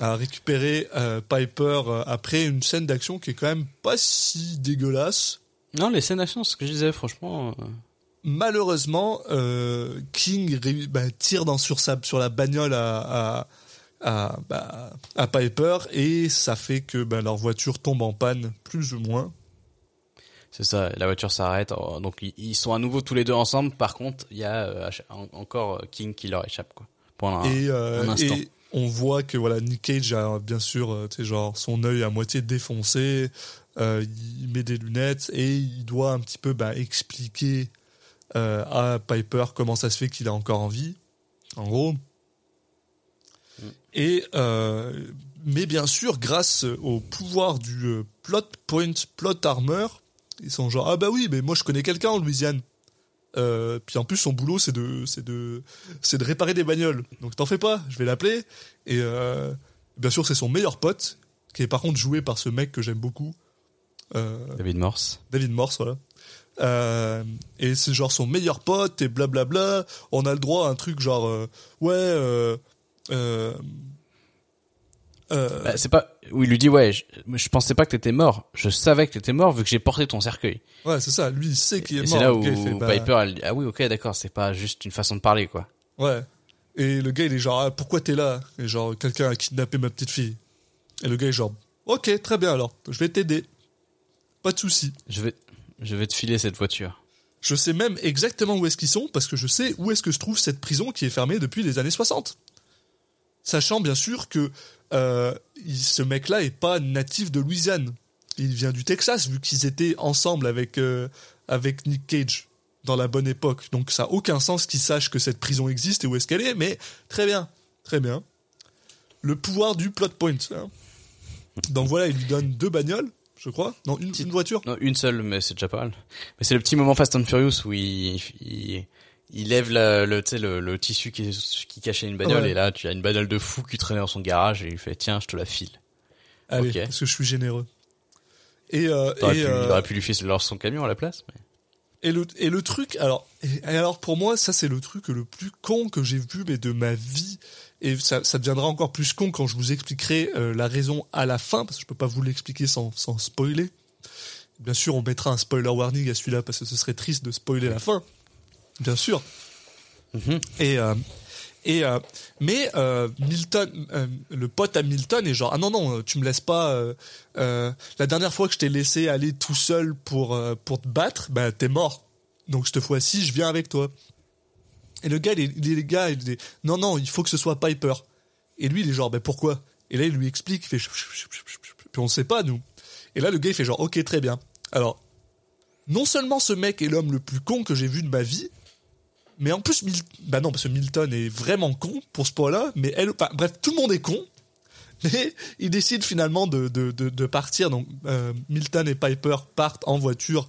à récupérer euh, Piper euh, après une scène d'action qui est quand même pas si dégueulasse. Non, les scènes d'action, c'est ce que je disais, franchement. euh, Malheureusement, King bah, tire dans, sur, sa, sur la bagnole à, à, à, bah, à Piper et ça fait que bah, leur voiture tombe en panne, plus ou moins. C'est ça, la voiture s'arrête. Donc ils- sont à nouveau tous les deux ensemble. Par contre, il y a euh, encore euh, King qui leur échappe quoi. Pendant un, euh, un instant. et on voit que voilà Nick Cage a bien sûr genre son œil à moitié défoncé euh, il met des lunettes et il doit un petit peu bah, expliquer euh, à Piper comment ça se fait qu'il est encore en vie en gros Mm. et euh, mais bien sûr grâce au pouvoir du plot point plot armor ils sont genre ah bah oui mais moi je connais quelqu'un en Louisiane euh, puis en plus son boulot c'est de c'est de c'est de réparer des bagnoles. Donc t'en fais pas, je vais l'appeler. Et euh, bien sûr c'est son meilleur pote, qui est par contre joué par ce mec que j'aime beaucoup, euh, David Morse. David Morse, voilà. Et c'est genre son meilleur pote et blablabla. On a le droit à un truc genre ouais. Euh, Bah, c'est pas où il lui dit ouais, je, je pensais pas que t'étais mort. Je savais que t'étais mort vu que j'ai porté ton cercueil. ouais, c'est ça. Lui, il sait qu'il est Et mort. c'est là où gars, il fait, bah, Piper elle dit ah oui ok d'accord c'est pas juste une façon de parler quoi. Ouais. Et le gars, il est genre, ah, pourquoi t'es là? Et genre, quelqu'un a kidnappé ma petite fille. Et le gars est genre, ok, très bien alors, je vais t'aider. Pas de souci. Je vais je vais te filer cette voiture. Je sais même exactement où est-ce qu'ils sont parce que je sais où est-ce que je trouve cette prison qui est fermée depuis les années 60. Sachant bien sûr que euh, il- ce mec-là est pas natif de Louisiane. Il vient du Texas vu qu'ils étaient ensemble avec euh, avec Nick Cage dans la bonne époque. Donc ça a aucun sens qu'il sache que cette prison existe et où est-ce qu'elle est. Mais très bien, très bien. Le pouvoir du plot point. hein. Donc voilà, il lui donne deux bagnoles, je crois. Non, une, une voiture. Non une seule mais c'est déjà pas mal. Mais c'est le petit moment Fast and Furious où il il, il lève la- le le, le tissu qui qui cachait une bagnole Ouais. et là tu as une bagnole de fou qui traînait dans son garage et il fait tiens je te la file. Allez, Ok. parce que je suis généreux. Et, euh, et, pu- euh, Il aurait pu lui filer son camion à la place. mais- Et le, et le truc, alors, et alors pour moi, ça c'est le truc le plus con que j'ai vu mais de ma vie. Et ça, ça deviendra encore plus con quand je vous expliquerai euh, la raison à la fin, parce que je peux pas vous l'expliquer sans, sans spoiler. Bien sûr, on mettra un spoiler warning à celui-là parce que ce serait triste de spoiler la fin. Bien sûr. Mhm. Et euh, et euh, mais euh, Milton, euh, le pote à Milton est genre ah non non tu me laisses pas. la dernière fois que je t'ai laissé aller tout seul pour pour te battre, bah t'es mort. Donc cette fois-ci je viens avec toi. Et le gars il est, il est- le gars il est non non il faut que ce soit Piper. Et lui il est genre bah pourquoi? Et là il lui explique il fait puis on sait pas nous. Et là le gars il fait genre ok très bien. Alors non seulement ce mec est l'homme le plus con que j'ai vu de ma vie, mais en plus, Mil- bah non, parce que Milton est vraiment con pour ce point-là, mais elle, enfin, bref, tout le monde est con. Mais il décide finalement de, de, de, de partir. Donc, euh, Milton et Piper partent en voiture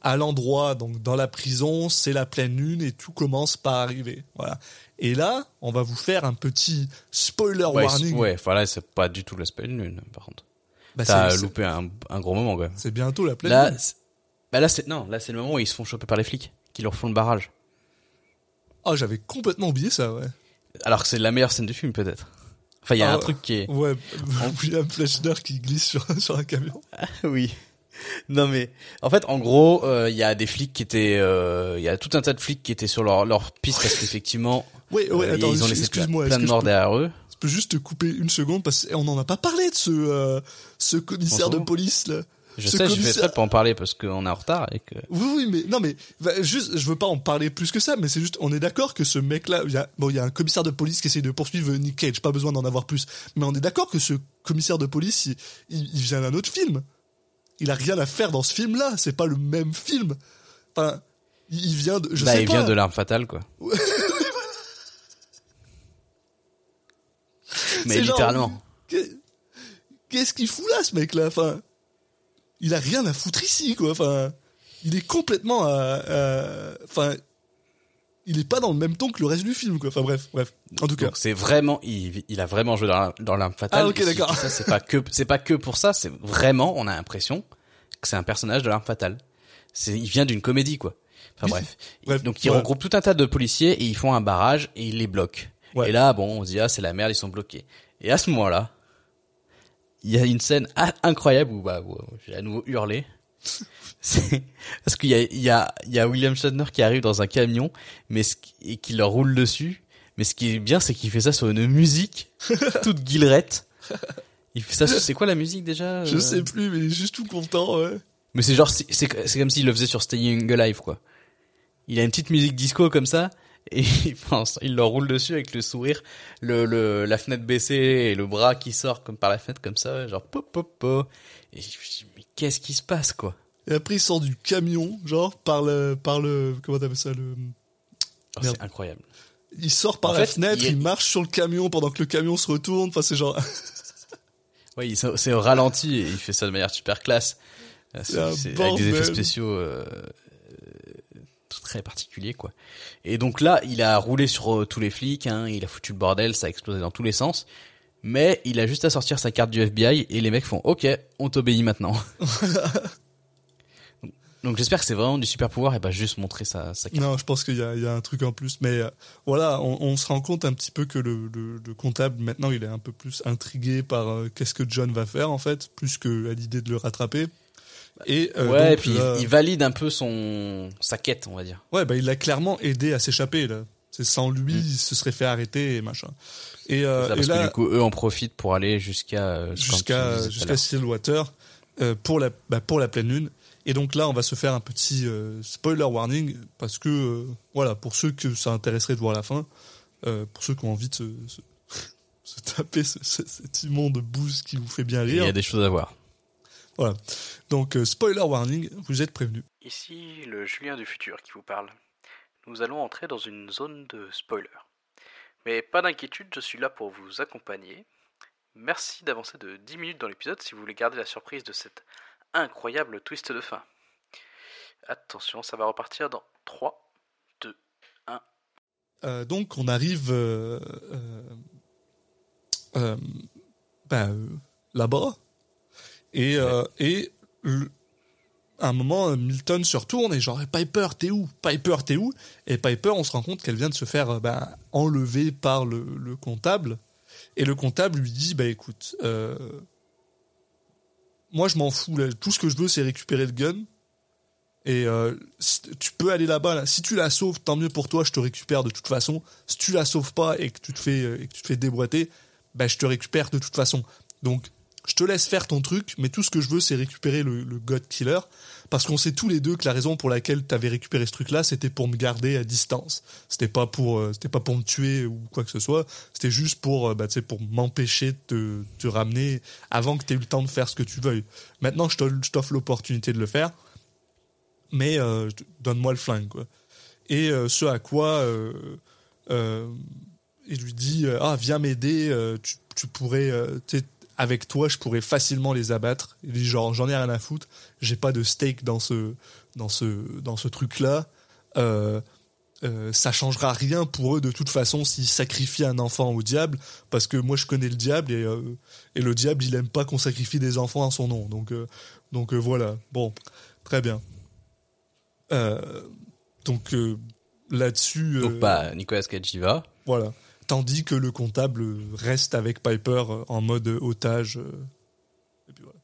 à l'endroit, donc dans la prison, c'est la pleine lune et tout commence par arriver. Voilà. Et là, on va vous faire un petit spoiler Ouais, warning. ouais, voilà, c'est pas du tout l'aspect de lune, par contre. Bah, T'as loupé un, un gros moment, même. C'est bientôt la pleine Là, lune. bah là, c'est, non, là, c'est le moment où ils se font choper par les flics, qui leur font le barrage. Ah, j'avais complètement oublié ça, ouais. Alors que c'est la meilleure scène du film, peut-être. Enfin, il y a Ah un truc qui est, Ouais, William Fleischner qui glisse sur, sur un camion. oui. Non mais en fait en gros euh, il y a des flics qui étaient euh, il y a tout un tas de flics qui étaient sur leur leur piste parce qu'effectivement Ouais, ouais, euh, attends, ils ont laissé plein, de morts peux- derrière eux. Je peux juste te couper une seconde parce qu'on n'en a pas parlé de ce, euh, ce commissaire de police là. Je sais, je fais exprès pour en parler parce qu'on est en retard et que Oui, oui, mais non, mais bah, juste, je veux pas en parler plus que ça, mais c'est juste, on est d'accord que ce mec-là, il y a, bon, il y a un commissaire de police qui essaie de poursuivre Nick Cage, pas besoin d'en avoir plus, mais on est d'accord que ce commissaire de police, il, il, il vient d'un autre film. Il a rien à faire dans ce film-là, c'est pas le même film. Enfin, il vient de, je bah sais il pas. vient de l'arme fatale quoi. Mais genre, littéralement. qu'est- Qu'est-ce qu'il fout là, ce mec-là Enfin, il a rien à foutre ici, quoi. Enfin, il est complètement, à- à- enfin, il est pas dans le même ton que le reste du film, quoi. Enfin bref, bref. En tout cas, c'est vraiment il, il a vraiment joué dans la- dans l'arme fatale. Ah, ok, si d'accord. c'est pas que c'est pas que pour ça, c'est vraiment on a l'impression que c'est un personnage de l'arme fatale. C'est il vient d'une comédie quoi. Enfin bref. Bref, Donc il ouais. regroupe tout un tas de policiers et ils font un barrage et ils les bloquent. Ouais. Et là bon, on se dit ah c'est la merde, ils sont bloqués. Et à ce moment-là, il y a une scène incroyable où bah où j'ai à nouveau hurlé. Parce qu'il y a il y a il y a William Shatner qui arrive dans un camion mais ce qui- et qui leur roule dessus. Mais ce qui est bien c'est qu'il fait ça sur une musique toute guillerette. Il fait ça sur- c'est quoi la musique déjà je euh sais plus, mais il est juste tout content, ouais. mais c'est genre, c'est comme s'il le faisait sur Staying Alive, quoi. Il a une petite musique disco comme ça, et il pense, il leur roule dessus avec le sourire, le, le, la fenêtre baissée et le bras qui sort comme par la fenêtre comme ça, genre pop pop pop. Et je me dis, mais qu'est-ce qui se passe, quoi? Et après, il sort du camion, genre par le, par le, comment t'appelles ça, le, Oh, c'est incroyable. il sort par En la fait, fenêtre, il- il... marche sur le camion pendant que le camion se retourne. Enfin, c'est genre, il- c'est au ralenti et il fait ça de manière super classe. C'est avec des effets spéciaux euh, très particuliers, quoi. Et donc là, il a roulé sur euh, tous les flics, hein, il a foutu le bordel, ça a explosé dans tous les sens. Mais il a juste à sortir sa carte du FBI et les mecs font OK, on t'obéit maintenant. donc j'espère que c'est vraiment du super pouvoir et pas juste montrer sa, sa carte. Non, je pense qu'il y a, il y a un truc en plus. Mais euh, voilà, on, on se rend compte un petit peu que le, le- le comptable, maintenant, il est un peu plus intrigué par euh, qu'est-ce que John va faire, en fait, plus que à l'idée de le rattraper. Et, euh, ouais, et donc, puis là- il, il valide un peu son sa quête, on va dire. ouais, bah, il l'a clairement aidé à s'échapper, là. C'est sans lui, il se serait fait arrêter et machin. Et, euh, Mm. Et que là, du coup, eux en profitent pour aller jusqu'à euh, jusqu'à jusqu'à Stillwater euh, pour la bah, pour la pleine lune. Et donc là, on va se faire un petit spoiler warning parce que voilà, pour ceux que ça intéresserait de voir la fin, pour ceux qui ont envie de se, se, se taper ce- ce- cet immonde bouse qui vous fait bien Il y rire. a des choses à voir. Voilà. Donc euh, spoiler warning, vous êtes prévenus. Ici le Julien du futur qui vous parle. Nous allons entrer dans une zone de spoiler. Mais pas d'inquiétude, je suis là pour vous accompagner. Merci d'avancer de 10 minutes dans l'épisode si vous voulez garder la surprise de cette incroyable twist de fin. Attention, ça va repartir dans 3, 2, Euh, donc on arrive euh, ben, là-bas et, euh, et à un moment, Milton se retourne et genre, Piper, t'es où? Piper, t'es où? Et Piper, on se rend compte qu'elle vient de se faire euh, ben, enlever par le, le comptable. Et le comptable lui dit, bah écoute, euh, moi je m'en fous, tout ce que je veux c'est récupérer le gun. Et tu peux aller là-bas. Là. Si tu la sauves, tant mieux pour toi, je te récupère de toute façon. Si tu la sauves pas et que tu te fais, et que tu te fais déboîter, ben, je te récupère de toute façon. Donc, je te laisse faire ton truc, mais tout ce que je veux, c'est récupérer le, God Killer. Parce qu'on sait tous les deux que la raison pour laquelle tu avais récupéré ce truc-là, c'était pour me garder à distance. C'était pas pour, euh, pas pour me tuer ou quoi que ce soit. C'était juste pour, euh, bah, pour m'empêcher de te, ramener avant que tu aies eu le temps de faire ce que tu veuilles. Maintenant, je t'offre l'opportunité de le faire, mais euh, donne-moi le flingue, quoi. Et ce à quoi il lui dit ah viens m'aider, tu, tu pourrais, avec toi, je pourrais facilement les abattre. Il dit genre j'en ai rien à foutre, j'ai pas de stake dans ce dans ce dans ce truc là. Euh, euh, ça changera rien pour eux de toute façon s'ils sacrifient un enfant au diable parce que moi je connais le diable et, euh, et le diable il aime pas qu'on sacrifie des enfants en son nom donc donc voilà bon très bien donc là-dessus Donc bah Nicolas Cage y va. voilà. Tandis que le comptable reste avec Piper en mode otage. Et puis voilà.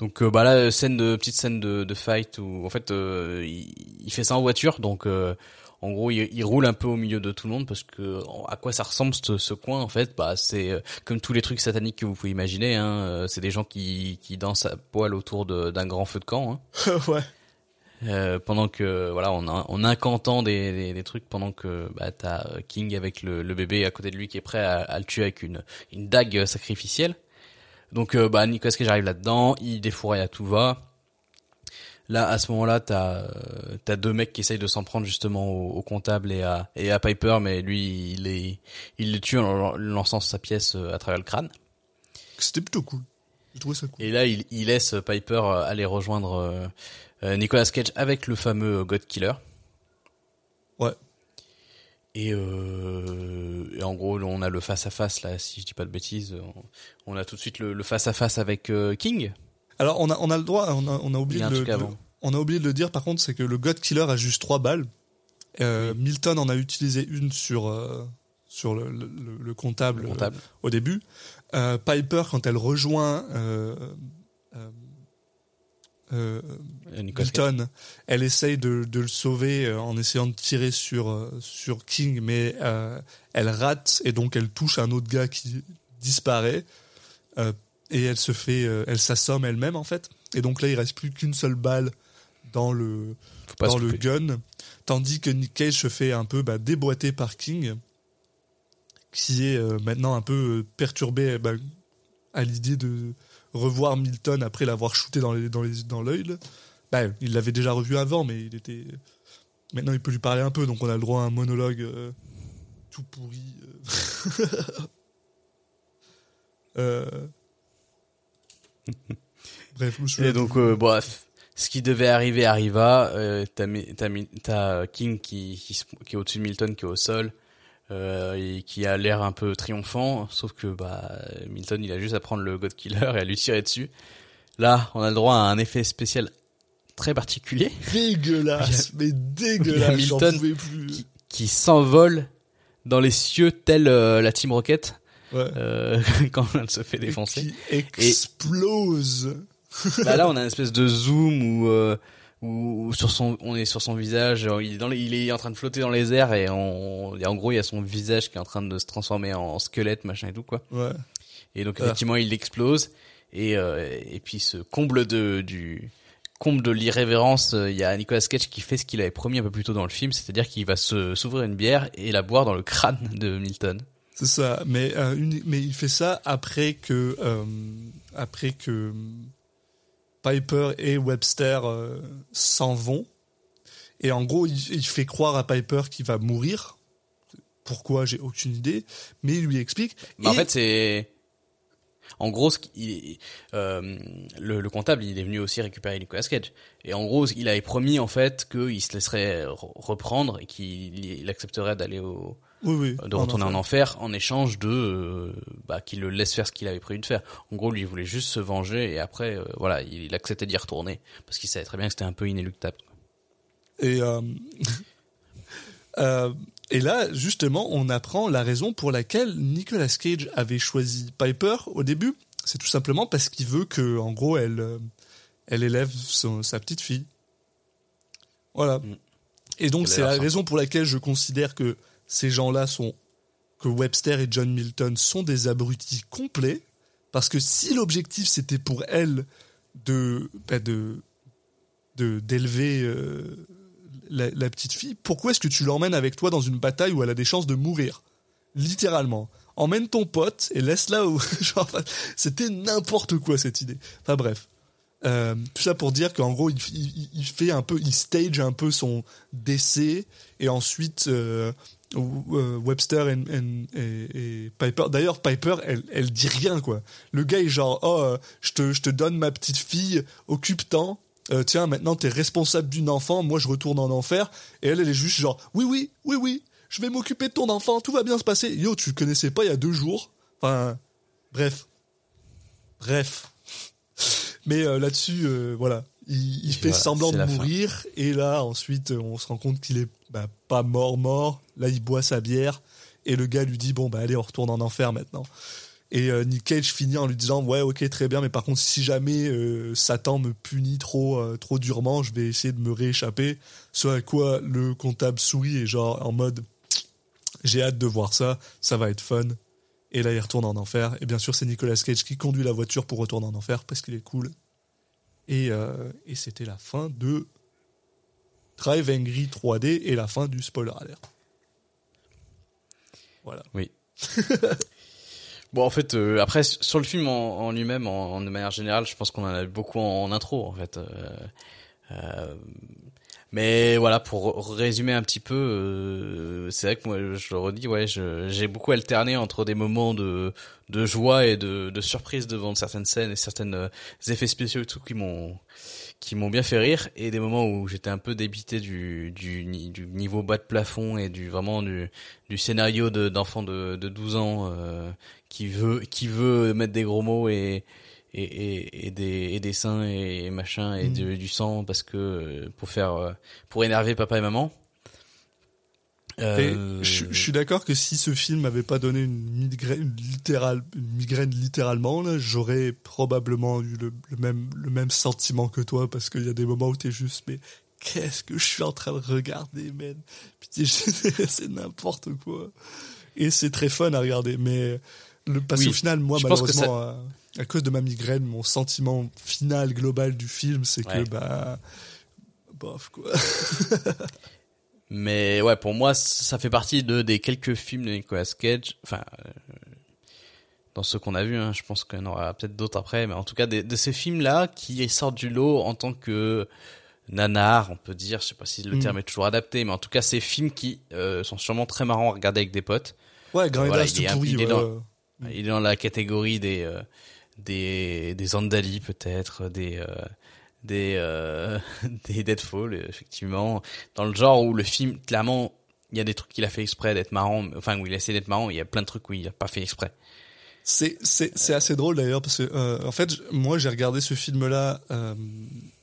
Donc euh, bah là scène de petite scène de, de fight où en fait euh, il, il fait ça en voiture donc euh, en gros il, il roule un peu au milieu de tout le monde parce que à quoi ça ressemble ce, ce coin en fait? Bah c'est comme tous les trucs sataniques que vous pouvez imaginer hein, c'est des gens qui qui dansent à poil autour d'un grand feu de camp hein. ouais. Euh, pendant que voilà a en incantant des, des, des trucs pendant que bah t'as euh, King avec le, le bébé à côté de lui qui est prêt à, à le tuer avec une une dague sacrificielle. Donc euh, bah Nicolas Cage arrive là-dedans il défouraille à tout va. Là à ce moment-là t'as euh, t'as deux mecs qui essayent de s'en prendre justement au, au comptable et à et à Piper mais lui il les il les tue en lançant sa pièce euh, à travers le crâne. C'était plutôt cool. J'ai trouvé ça cool. et là, il, il laisse Piper euh, aller rejoindre euh, euh, Nicolas Cage avec le fameux God Killer. Ouais. Et, euh, et en gros, on a le face à face là, si je dis pas de bêtises. On, a tout de suite le face à face avec euh, King. Alors on a, on a le droit, on a, on a oublié de, avant. on a oublié de le dire par contre, c'est que le God Killer a juste trois balles. Euh, Milton en a utilisé une sur sur le, le- le- le comptable, Le comptable. au début. Euh, Piper quand elle rejoint euh, euh, euh, elle essaye de, de le sauver en essayant de tirer sur, sur King, mais elle rate et donc elle touche un autre gars qui disparaît. Et elle se fait, elle s'assomme elle-même en fait. Et donc là, il reste plus qu'une seule balle dans le dans le gun, tandis que Nick Cage se fait un peu bah, déboîter par King, qui est euh, maintenant un peu euh, perturbé bah, à l'idée de revoir Milton après l'avoir shooté dans les dans les dans l'œil. Bah, il l'avait déjà revu avant, mais il était maintenant il peut lui parler un peu, donc on a le droit à un monologue euh, tout pourri. euh. Bref, je Et donc, euh, bref, ce qui devait arriver arriva. T'as, King qui, qui est au-dessus de Milton, qui est au sol, euh, et qui a l'air un peu triomphant. Sauf que bah Milton, il a juste à prendre le God Killer et à lui tirer dessus. Là, on a le droit à un effet spécial très particulier dégueulasse, mais dégueulasse, Milton plus. qui, qui s'envole dans les cieux tel euh, la Team Rocket Ouais. euh, quand elle se fait défoncer. Qui explose. Bah là, on a une espèce de zoom où, euh, où, sur son, on est sur son visage, euh, il est, dans les- il est en train de flotter dans les airs et, on, et en gros, il y a son visage qui est en train de se transformer en, squelette, machin et tout quoi. Ouais. Et donc Ah. effectivement, il explose et euh, et puis ce comble de du comble de l'irrévérence, euh, il y a Nicolas Cage qui fait ce qu'il avait promis un peu plus tôt dans le film, c'est-à-dire qu'il va se s'ouvrir une bière et la boire dans le crâne de Milton. C'est ça, mais euh, une- mais il fait ça après que euh, après que Piper et Webster euh, s'en vont et en gros il, il fait croire à Piper qu'il va mourir. Pourquoi j'ai aucune idée, mais il lui explique. Mais en fait, c'est en gros ce euh, le, le comptable, il est venu aussi récupérer Nicolas Cage. Et en gros, il avait promis en fait qu'il se laisserait re- reprendre et qu'il il accepterait d'aller au Oui, oui. de retourner en enfer en échange de euh, bah, qu'il le laisse faire ce qu'il avait prévu de faire. En gros, lui, il voulait juste se venger et après, euh, voilà, il, il acceptait d'y retourner parce qu'il savait très bien que c'était un peu inéluctable. Et, euh, euh, et là, justement, on apprend la raison pour laquelle Nicolas Cage avait choisi Piper au début. C'est tout simplement parce qu'il veut que, en gros, elle, euh, elle élève son- sa petite fille. Voilà. Mm. Et donc, c'est la sympa. raison pour laquelle je considère que ces gens-là sont, que Webster et John Milton sont des abrutis complets. Parce que si l'objectif c'était pour elle de, bah, de, d'élever euh, la, petite fille, pourquoi est-ce que tu l'emmènes avec toi dans une bataille où elle a des chances de mourir? Littéralement. Emmène ton pote et laisse-la c'était n'importe quoi cette idée. Enfin bref. Euh, tout ça pour dire qu'en gros, il, fait un peu, il stage un peu son décès et ensuite euh, Webster et, et- et- et Piper. D'ailleurs, Piper, elle, elle dit rien quoi. Le gars est genre, oh, euh, je te, je te donne ma petite fille, occupe-t'en. Euh, tiens, maintenant t'es responsable d'une enfant, moi je retourne en enfer. Et elle, elle est juste genre, oui, oui, oui, oui, je vais m'occuper de ton enfant, tout va bien se passer. Yo, tu le connaissais pas il y a deux jours? Enfin, bref. Bref. Mais euh, là-dessus, euh, voilà, il, il fait voilà, semblant de fin. mourir. Et là, ensuite, euh, on se rend compte qu'il est bah, pas mort, mort. Là, il boit sa bière. Et le gars lui dit, bon, bah allez, on retourne en enfer maintenant. Et euh, Nick Cage finit en lui disant, ouais, ok, très bien, mais par contre, si jamais euh, Satan me punit trop, euh, trop durement, je vais essayer de me rééchapper. Ce à quoi le comptable sourit et genre en mode, j'ai hâte de voir ça, ça va être fun. Et là, il retourne en enfer. Et bien sûr, c'est Nicolas Cage qui conduit la voiture pour retourner en enfer parce qu'il est cool. Et, euh, et c'était la fin de Drive Angry 3D et la fin du spoiler alert. Voilà. Oui. bon, en fait, euh, après, sur le film en, lui-même, en, de manière générale, je pense qu'on en a beaucoup en, en intro, en fait. Euh, euh, mais voilà, pour résumer un petit peu, euh, c'est vrai que moi, je le redis, ouais, j'ai beaucoup alterné entre des moments de, de joie et de, de surprise devant certaines scènes et certains euh, effets spéciaux et tout qui m'ont qui m'ont bien fait rire et des moments où j'étais un peu débité du, du, du niveau bas de plafond et du vraiment du, du scénario de- d'enfant de, de 12 ans euh, qui veut qui veut mettre des gros mots et et, et, et des et des seins et machin et Mm. de- du sang parce que euh, pour faire euh, pour énerver papa et maman Euh, je, je suis d'accord que si ce film m'avait pas donné une migraine, une littérale, une migraine littéralement, j'aurais probablement eu le, le même, le même sentiment que toi parce qu'il y a des moments où t'es juste, mais qu'est-ce que je suis en train de regarder, man? Pitié, c'est n'importe quoi. Et c'est très fun à regarder, mais le, parce Oui, qu'au final, moi, je pense que malheureusement, à, cause de ma migraine, mon sentiment final global du film, c'est Ouais. que, bah, bof, quoi. Mais ouais, pour moi, ça fait partie de des quelques films de Nicolas Cage. Enfin, euh, dans ceux qu'on a vus, hein, je pense qu'il y en aura peut-être d'autres après, mais en tout cas, de ces films-là qui sortent du lot en tant que nanar, on peut dire. Je sais pas si le Mm. terme est toujours adapté, mais en tout cas, ces films qui euh, sont sûrement très marrants à regarder avec des potes. Ouais, Grand Voilà, il est pourri, il est dans-. Il est dans la catégorie des euh, des des Andali peut-être, des euh, des euh, des Deadfall effectivement, dans le genre où le film clairement il y a des trucs qu'il a fait exprès d'être marrant, enfin où il a d'être marrant, il y a plein de trucs où il a pas fait exprès. C'est c'est assez drôle d'ailleurs parce que euh, en fait moi j'ai regardé ce film là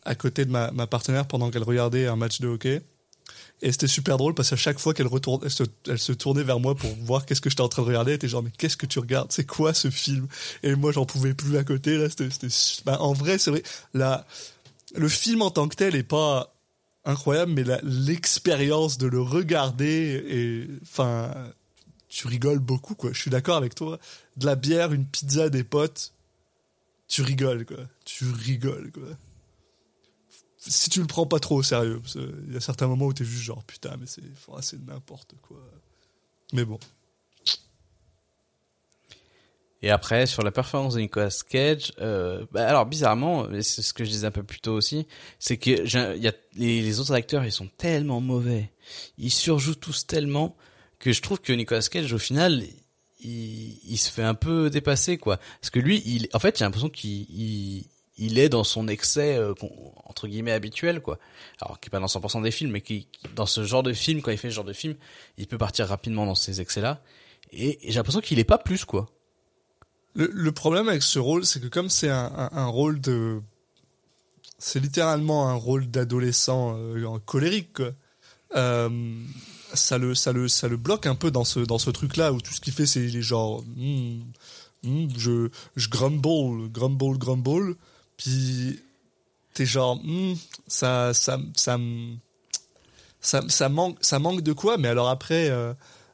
à côté de ma ma partenaire pendant qu'elle regardait un match de hockey et c'était super drôle parce qu'à chaque fois qu'elle retourne elle se, elle se tournait vers moi pour voir qu'est-ce que j'étais en train de regarder elle était genre mais qu'est-ce que tu regardes? C'est quoi ce film? Et moi j'en pouvais plus à côté là c'était bah, en vrai c'est vrai le film en tant que tel est pas incroyable mais l'expérience de le regarder et enfin tu rigoles beaucoup quoi. Je suis d'accord avec toi. De la bière une pizza des potes tu rigoles quoi. Tu rigoles si tu le prends pas trop au sérieux parce il y a certains moments où t'es juste genre putain mais c'est c'est n'importe quoi. Mais bon. Et après, sur la performance de Nicolas Cage, euh, bah, alors bizarrement, c'est ce que je disais un peu plus tôt aussi, c'est que y a les, les autres acteurs, ils sont tellement mauvais, ils surjouent tous tellement que je trouve que Nicolas Cage, au final, il, il se fait un peu dépasser quoi. Parce que lui, il, en fait, j'ai l'impression qu'il il, il est dans son excès euh, entre guillemets habituel quoi. Alors qui est pas dans 100% des films mais qui dans ce genre de film quand il fait ce genre de film, il peut partir rapidement dans ces excès là et, et j'ai l'impression qu'il est pas plus quoi. Le, le problème avec ce rôle, c'est que comme c'est un, un, rôle de, c'est littéralement un rôle d'adolescent euh, colérique, quoi. Euh, ça le, ça le, ça le bloque un peu dans ce, dans ce truc-là où tout ce qu'il fait, c'est il est genre, Hmm, hmm, je, je grumble, grumble, grumble, puis t'es genre, Hmm, ça, ça, ça, ça, ça manque, ça manque de quoi, mais alors après. euh,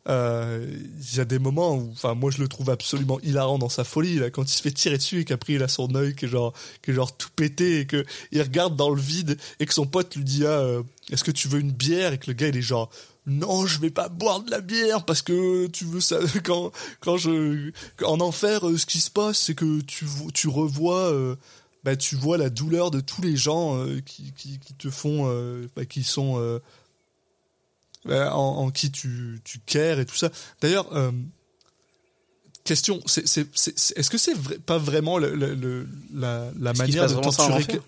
euh, il y a des moments où, enfin, moi je le trouve absolument hilarant dans sa folie là, quand il se fait tirer dessus et qu'après il a son œil qui est genre, genre tout pété et que il regarde dans le vide et que son pote lui dit ah, euh, est-ce que tu veux une bière? Et que le gars il est genre non je vais pas boire de la bière parce que tu veux ça quand quand je en enfer ce qui se passe c'est que tu tu revois bah tu vois la douleur de tous les gens euh, qui, qui qui te font euh, bah, qui sont euh, euh, en, en qui tu, tu cares et tout ça. D'ailleurs, question, c'est, c'est, c'est, est-ce que c'est vrai- pas vraiment le, le- le- la, manière de torturer quel-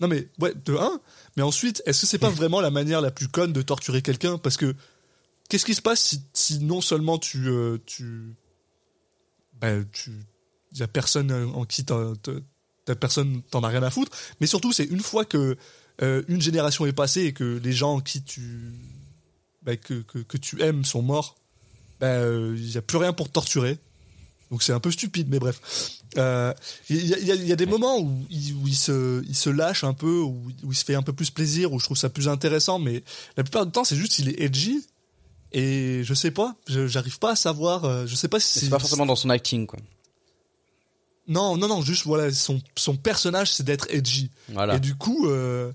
Non mais, ouais, de un, mais ensuite, est-ce que c'est pas vraiment la manière la plus conne de torturer quelqu'un? Parce que, qu'est-ce qui se passe si, si non seulement tu... tu ben, tu... y a personne en qui personne t'en as rien à foutre, mais surtout, c'est une fois que euh, une génération est passée et que les gens en qui tu bah, que, que, tu aimes sont morts, il n'y a plus rien pour torturer. Donc c'est un peu stupide, mais bref. Euh, Il y, a, il y a- il a des moments où il, où il se, il se lâche un peu, où, il se fait un peu plus plaisir, où je trouve ça plus intéressant, mais la plupart du temps, c'est juste qu'il est edgy. Et je sais pas, j'arrive pas à savoir, euh, je sais pas si C'est pas forcément dans son acting quoi. Non, non, non, juste voilà, son, son personnage, c'est d'être edgy. Voilà. Et du coup, euh,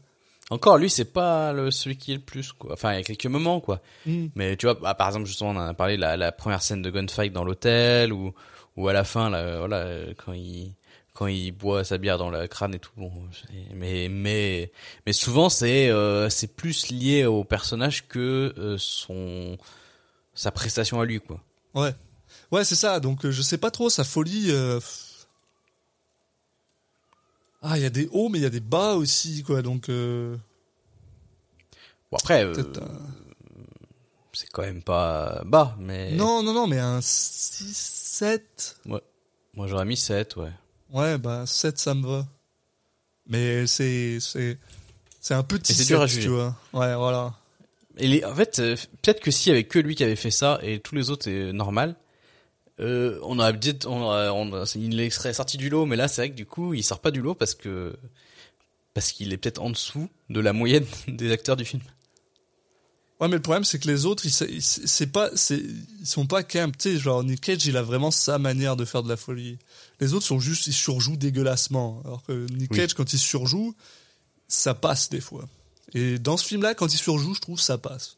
Encore lui c'est pas le celui qui est le plus quoi. Enfin il y a quelques moments quoi. hmm. Mais tu vois, bah, par exemple, justement, on en a parlé, la, la première scène de gunfight dans l'hôtel, ou, ou à la fin, là, voilà, quand il, quand il boit sa bière dans le crâne et tout. Bon, mais, mais, mais souvent, c'est, euh, c'est plus lié au personnage que euh, son, sa prestation à lui, quoi. Ouais. Ouais, c'est ça. Donc, je sais pas trop, sa folie. Ah, il y a des hauts, mais il y a des bas aussi, quoi. Donc, euh, Bon, après, euh, c'est quand même pas bas, mais. Non, non, non, mais un 6, 7. Ouais. Moi, j'aurais mis 7, ouais. Ouais, bah, 7, ça me va. Mais c'est. C'est c'est un petit c'est dur à 7, juger. tu vois. Ouais, voilà. Et les, en fait, euh, peut-être que s'il y avait que lui qui avait fait ça et tous les autres c'est normal, euh, on aurait dit, on il serait sorti du lot, mais là c'est vrai que du coup il sort pas du lot parce que parce qu'il est peut-être en dessous de la moyenne des acteurs du film. Ouais, mais le problème, c'est que les autres, ils, c'est pas, c'est, ils sont pas camp. Tu sais, genre, Nick Cage, il a vraiment sa manière de faire de la folie. Les autres sont juste, ils surjouent dégueulassement. Alors que Nick Oui. Cage, quand il surjoue, ça passe des fois. Et dans ce film-là, quand il surjoue, je trouve ça passe.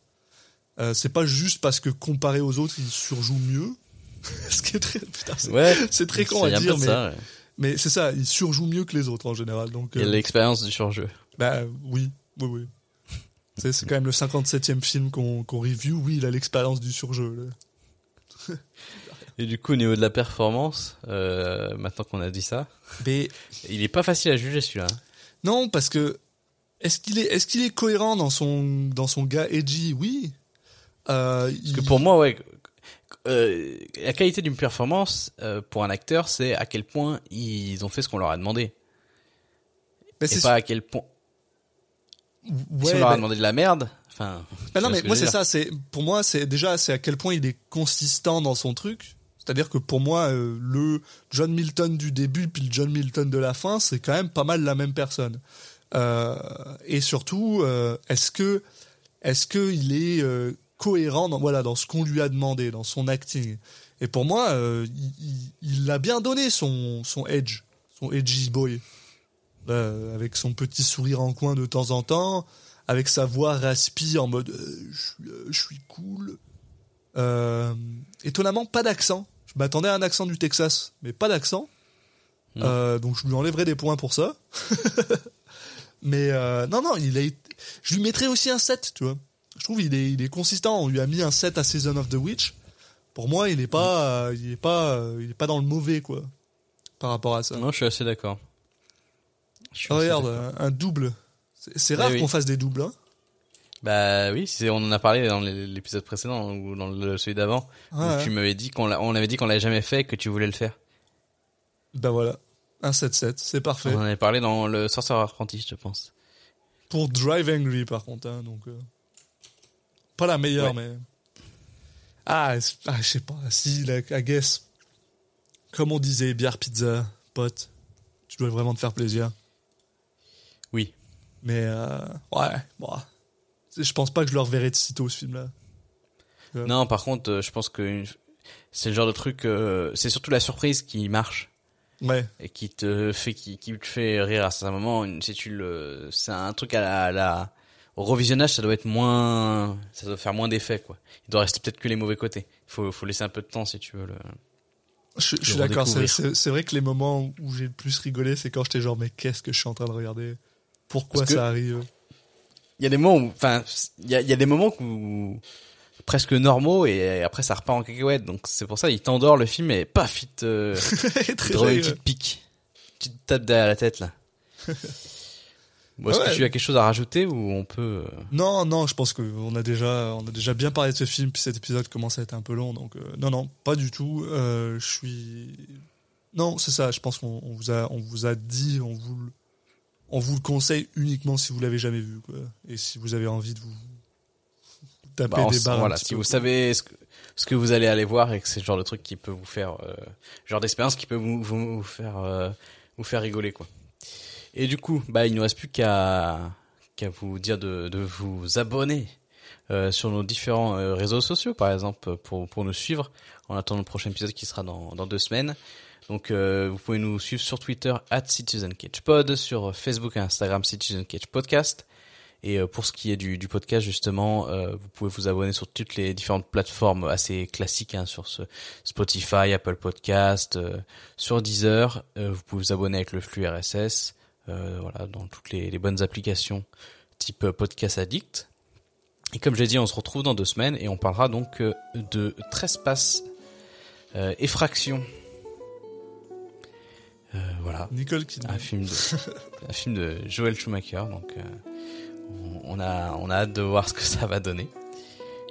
Euh, c'est pas juste parce que comparé aux autres, il surjoue mieux. ce qui est très, putain, c'est, Ouais, très con à dire, mais, ça, ouais. mais c'est ça, il surjoue mieux que les autres en général. Donc, Il y a euh, l'expérience du surjeu. bah oui, oui, oui. C'est quand même le 57e film qu'on review. Oui, il a l'expérience du surjeu. Et du coup au niveau de la performance, euh, maintenant qu'on a dit ça, Mais il est pas facile à juger celui-là. hein. non, parce que est-ce qu'il est, est-ce qu'il est cohérent dans son dans son gars edgy? Oui. Euh, Parce que pour moi, ouais, euh, la qualité d'une performance euh, pour un acteur, c'est à quel point ils ont fait ce qu'on leur a demandé. bah, c'est pas à quel point. ouais, si on leur a bah- demandé de la merde, enfin. bah non, mais moi c'est ça. C'est pour moi, c'est déjà c'est à quel point il est consistant dans son truc. C'est-à-dire que pour moi, euh, le John Milton du début puis le John Milton de la fin, c'est quand même pas mal la même personne. Et surtout, est-ce que est-ce que il est cohérent dans voilà dans ce qu'on lui a demandé, dans son acting Et pour moi, euh, il- l'a bien donné son son edge, son edgy boy, Euh, avec son petit sourire en coin de temps en temps, avec sa voix raspi en mode euh, je suis cool. Étonnamment, pas d'accent. Je m'attendais à un accent du Texas, mais pas d'accent. Donc je lui enlèverai des points pour ça. mais non, non, il a je lui mettrais aussi un 7, tu vois. Je trouve il est, il est consistant. On lui a mis un 7 à Season of the Witch. Pour moi, il est pas, euh, il est pas, euh, il est pas dans le mauvais, quoi. Par rapport à ça. Non, je suis assez d'accord. Assez regarde, un, un double. C'est Eh rare oui. qu'on fasse des doubles. Hein. Bah oui, c'est- on en a parlé dans l'épisode précédent ou dans le, celui d'avant. où Ouais. Tu m'avais dit qu'on l'a- on avait dit qu'on l'avait jamais fait et que tu voulais le faire. Bah voilà, un 7-7, c'est parfait. On en avait parlé dans le Sorcerer Apprentice, je pense. Pour Drive Angry, par contre. Hein, donc, euh, pas la meilleure, mais. Ah, ah, je sais pas. Si, la, I guess. Comme on disait, bière, pizza, pote. Tu dois vraiment te faire plaisir. Oui. Mais, euh, ouais, bon. Je pense pas que je le reverrai de sitôt, ce film-là. Ouais. Non, par contre, euh, je pense que c'est le genre de truc. euh, c'est surtout la surprise qui marche Ouais. et qui te fait qui, qui te fait rire à certains moments. Si tu le, c'est un truc à la, à la- au revisionnage, ça doit être moins, ça doit faire moins d'effet quoi. Il doit rester peut-être que les mauvais côtés. Il faut, faut laisser un peu de temps si tu veux le. Je, je suis d'accord. C'est vrai que les moments où j'ai le plus rigolé, c'est quand j'étais genre, mais qu'est-ce que je suis en train de regarder? Pourquoi Parce ça arrive? Il y a des moments enfin, il y a, y a des moments où presque normaux et après ça repart en cacahuète. Donc c'est pour ça il t'endort le film et paf, il te, il te une petite pique. Tu te tapes derrière la tête là. Bon, Est-ce Ouais. que tu as quelque chose à rajouter ou on peut euh, Non, non, je pense qu'on a déjà, on a déjà bien parlé de ce film, puis cet épisode commence à être un peu long, donc euh, non, non, pas du tout. Euh, je suis, non, c'est ça. Je pense qu'on on vous a, on vous a dit, on vous, le- on vous le conseille uniquement si vous l'avez jamais vu, quoi, et si vous avez envie de vous taper bah, des barres. voilà, si peu, vous quoi. savez ce que, ce que vous allez aller voir et que c'est le genre de truc qui peut vous faire, euh, genre d'expérience qui peut vous, vous, vous faire, vous faire rigoler quoi. Et du coup, bah il nous reste plus qu'à qu'à vous dire de, de vous abonner euh, sur nos différents euh, réseaux sociaux, par exemple, pour pour nous suivre en attendant le prochain épisode qui sera dans dans deux semaines. Donc euh, vous pouvez nous suivre sur Twitter @citizencagepod, sur Facebook et Instagram Citizen Cage Podcast. Et euh, pour ce qui est du, du podcast justement, euh, vous pouvez vous abonner sur toutes les différentes plateformes assez classiques, hein, sur ce Spotify, Apple Podcast, sur Deezer. Vous pouvez vous abonner avec le flux RSS, voilà, dans toutes les, les bonnes applications type euh, Podcast Addict. Et comme j'ai dit, on se retrouve dans deux semaines et on parlera donc euh, de Trespass euh, Effraction. Euh, voilà Nicole qui. un film de un film de Joel Schumacher donc euh, on, a on a hâte de voir ce que ça va donner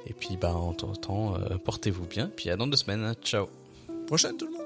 et puis bah en temps temps portez-vous bien puis à dans deux semaines ciao Prochaine tout le monde.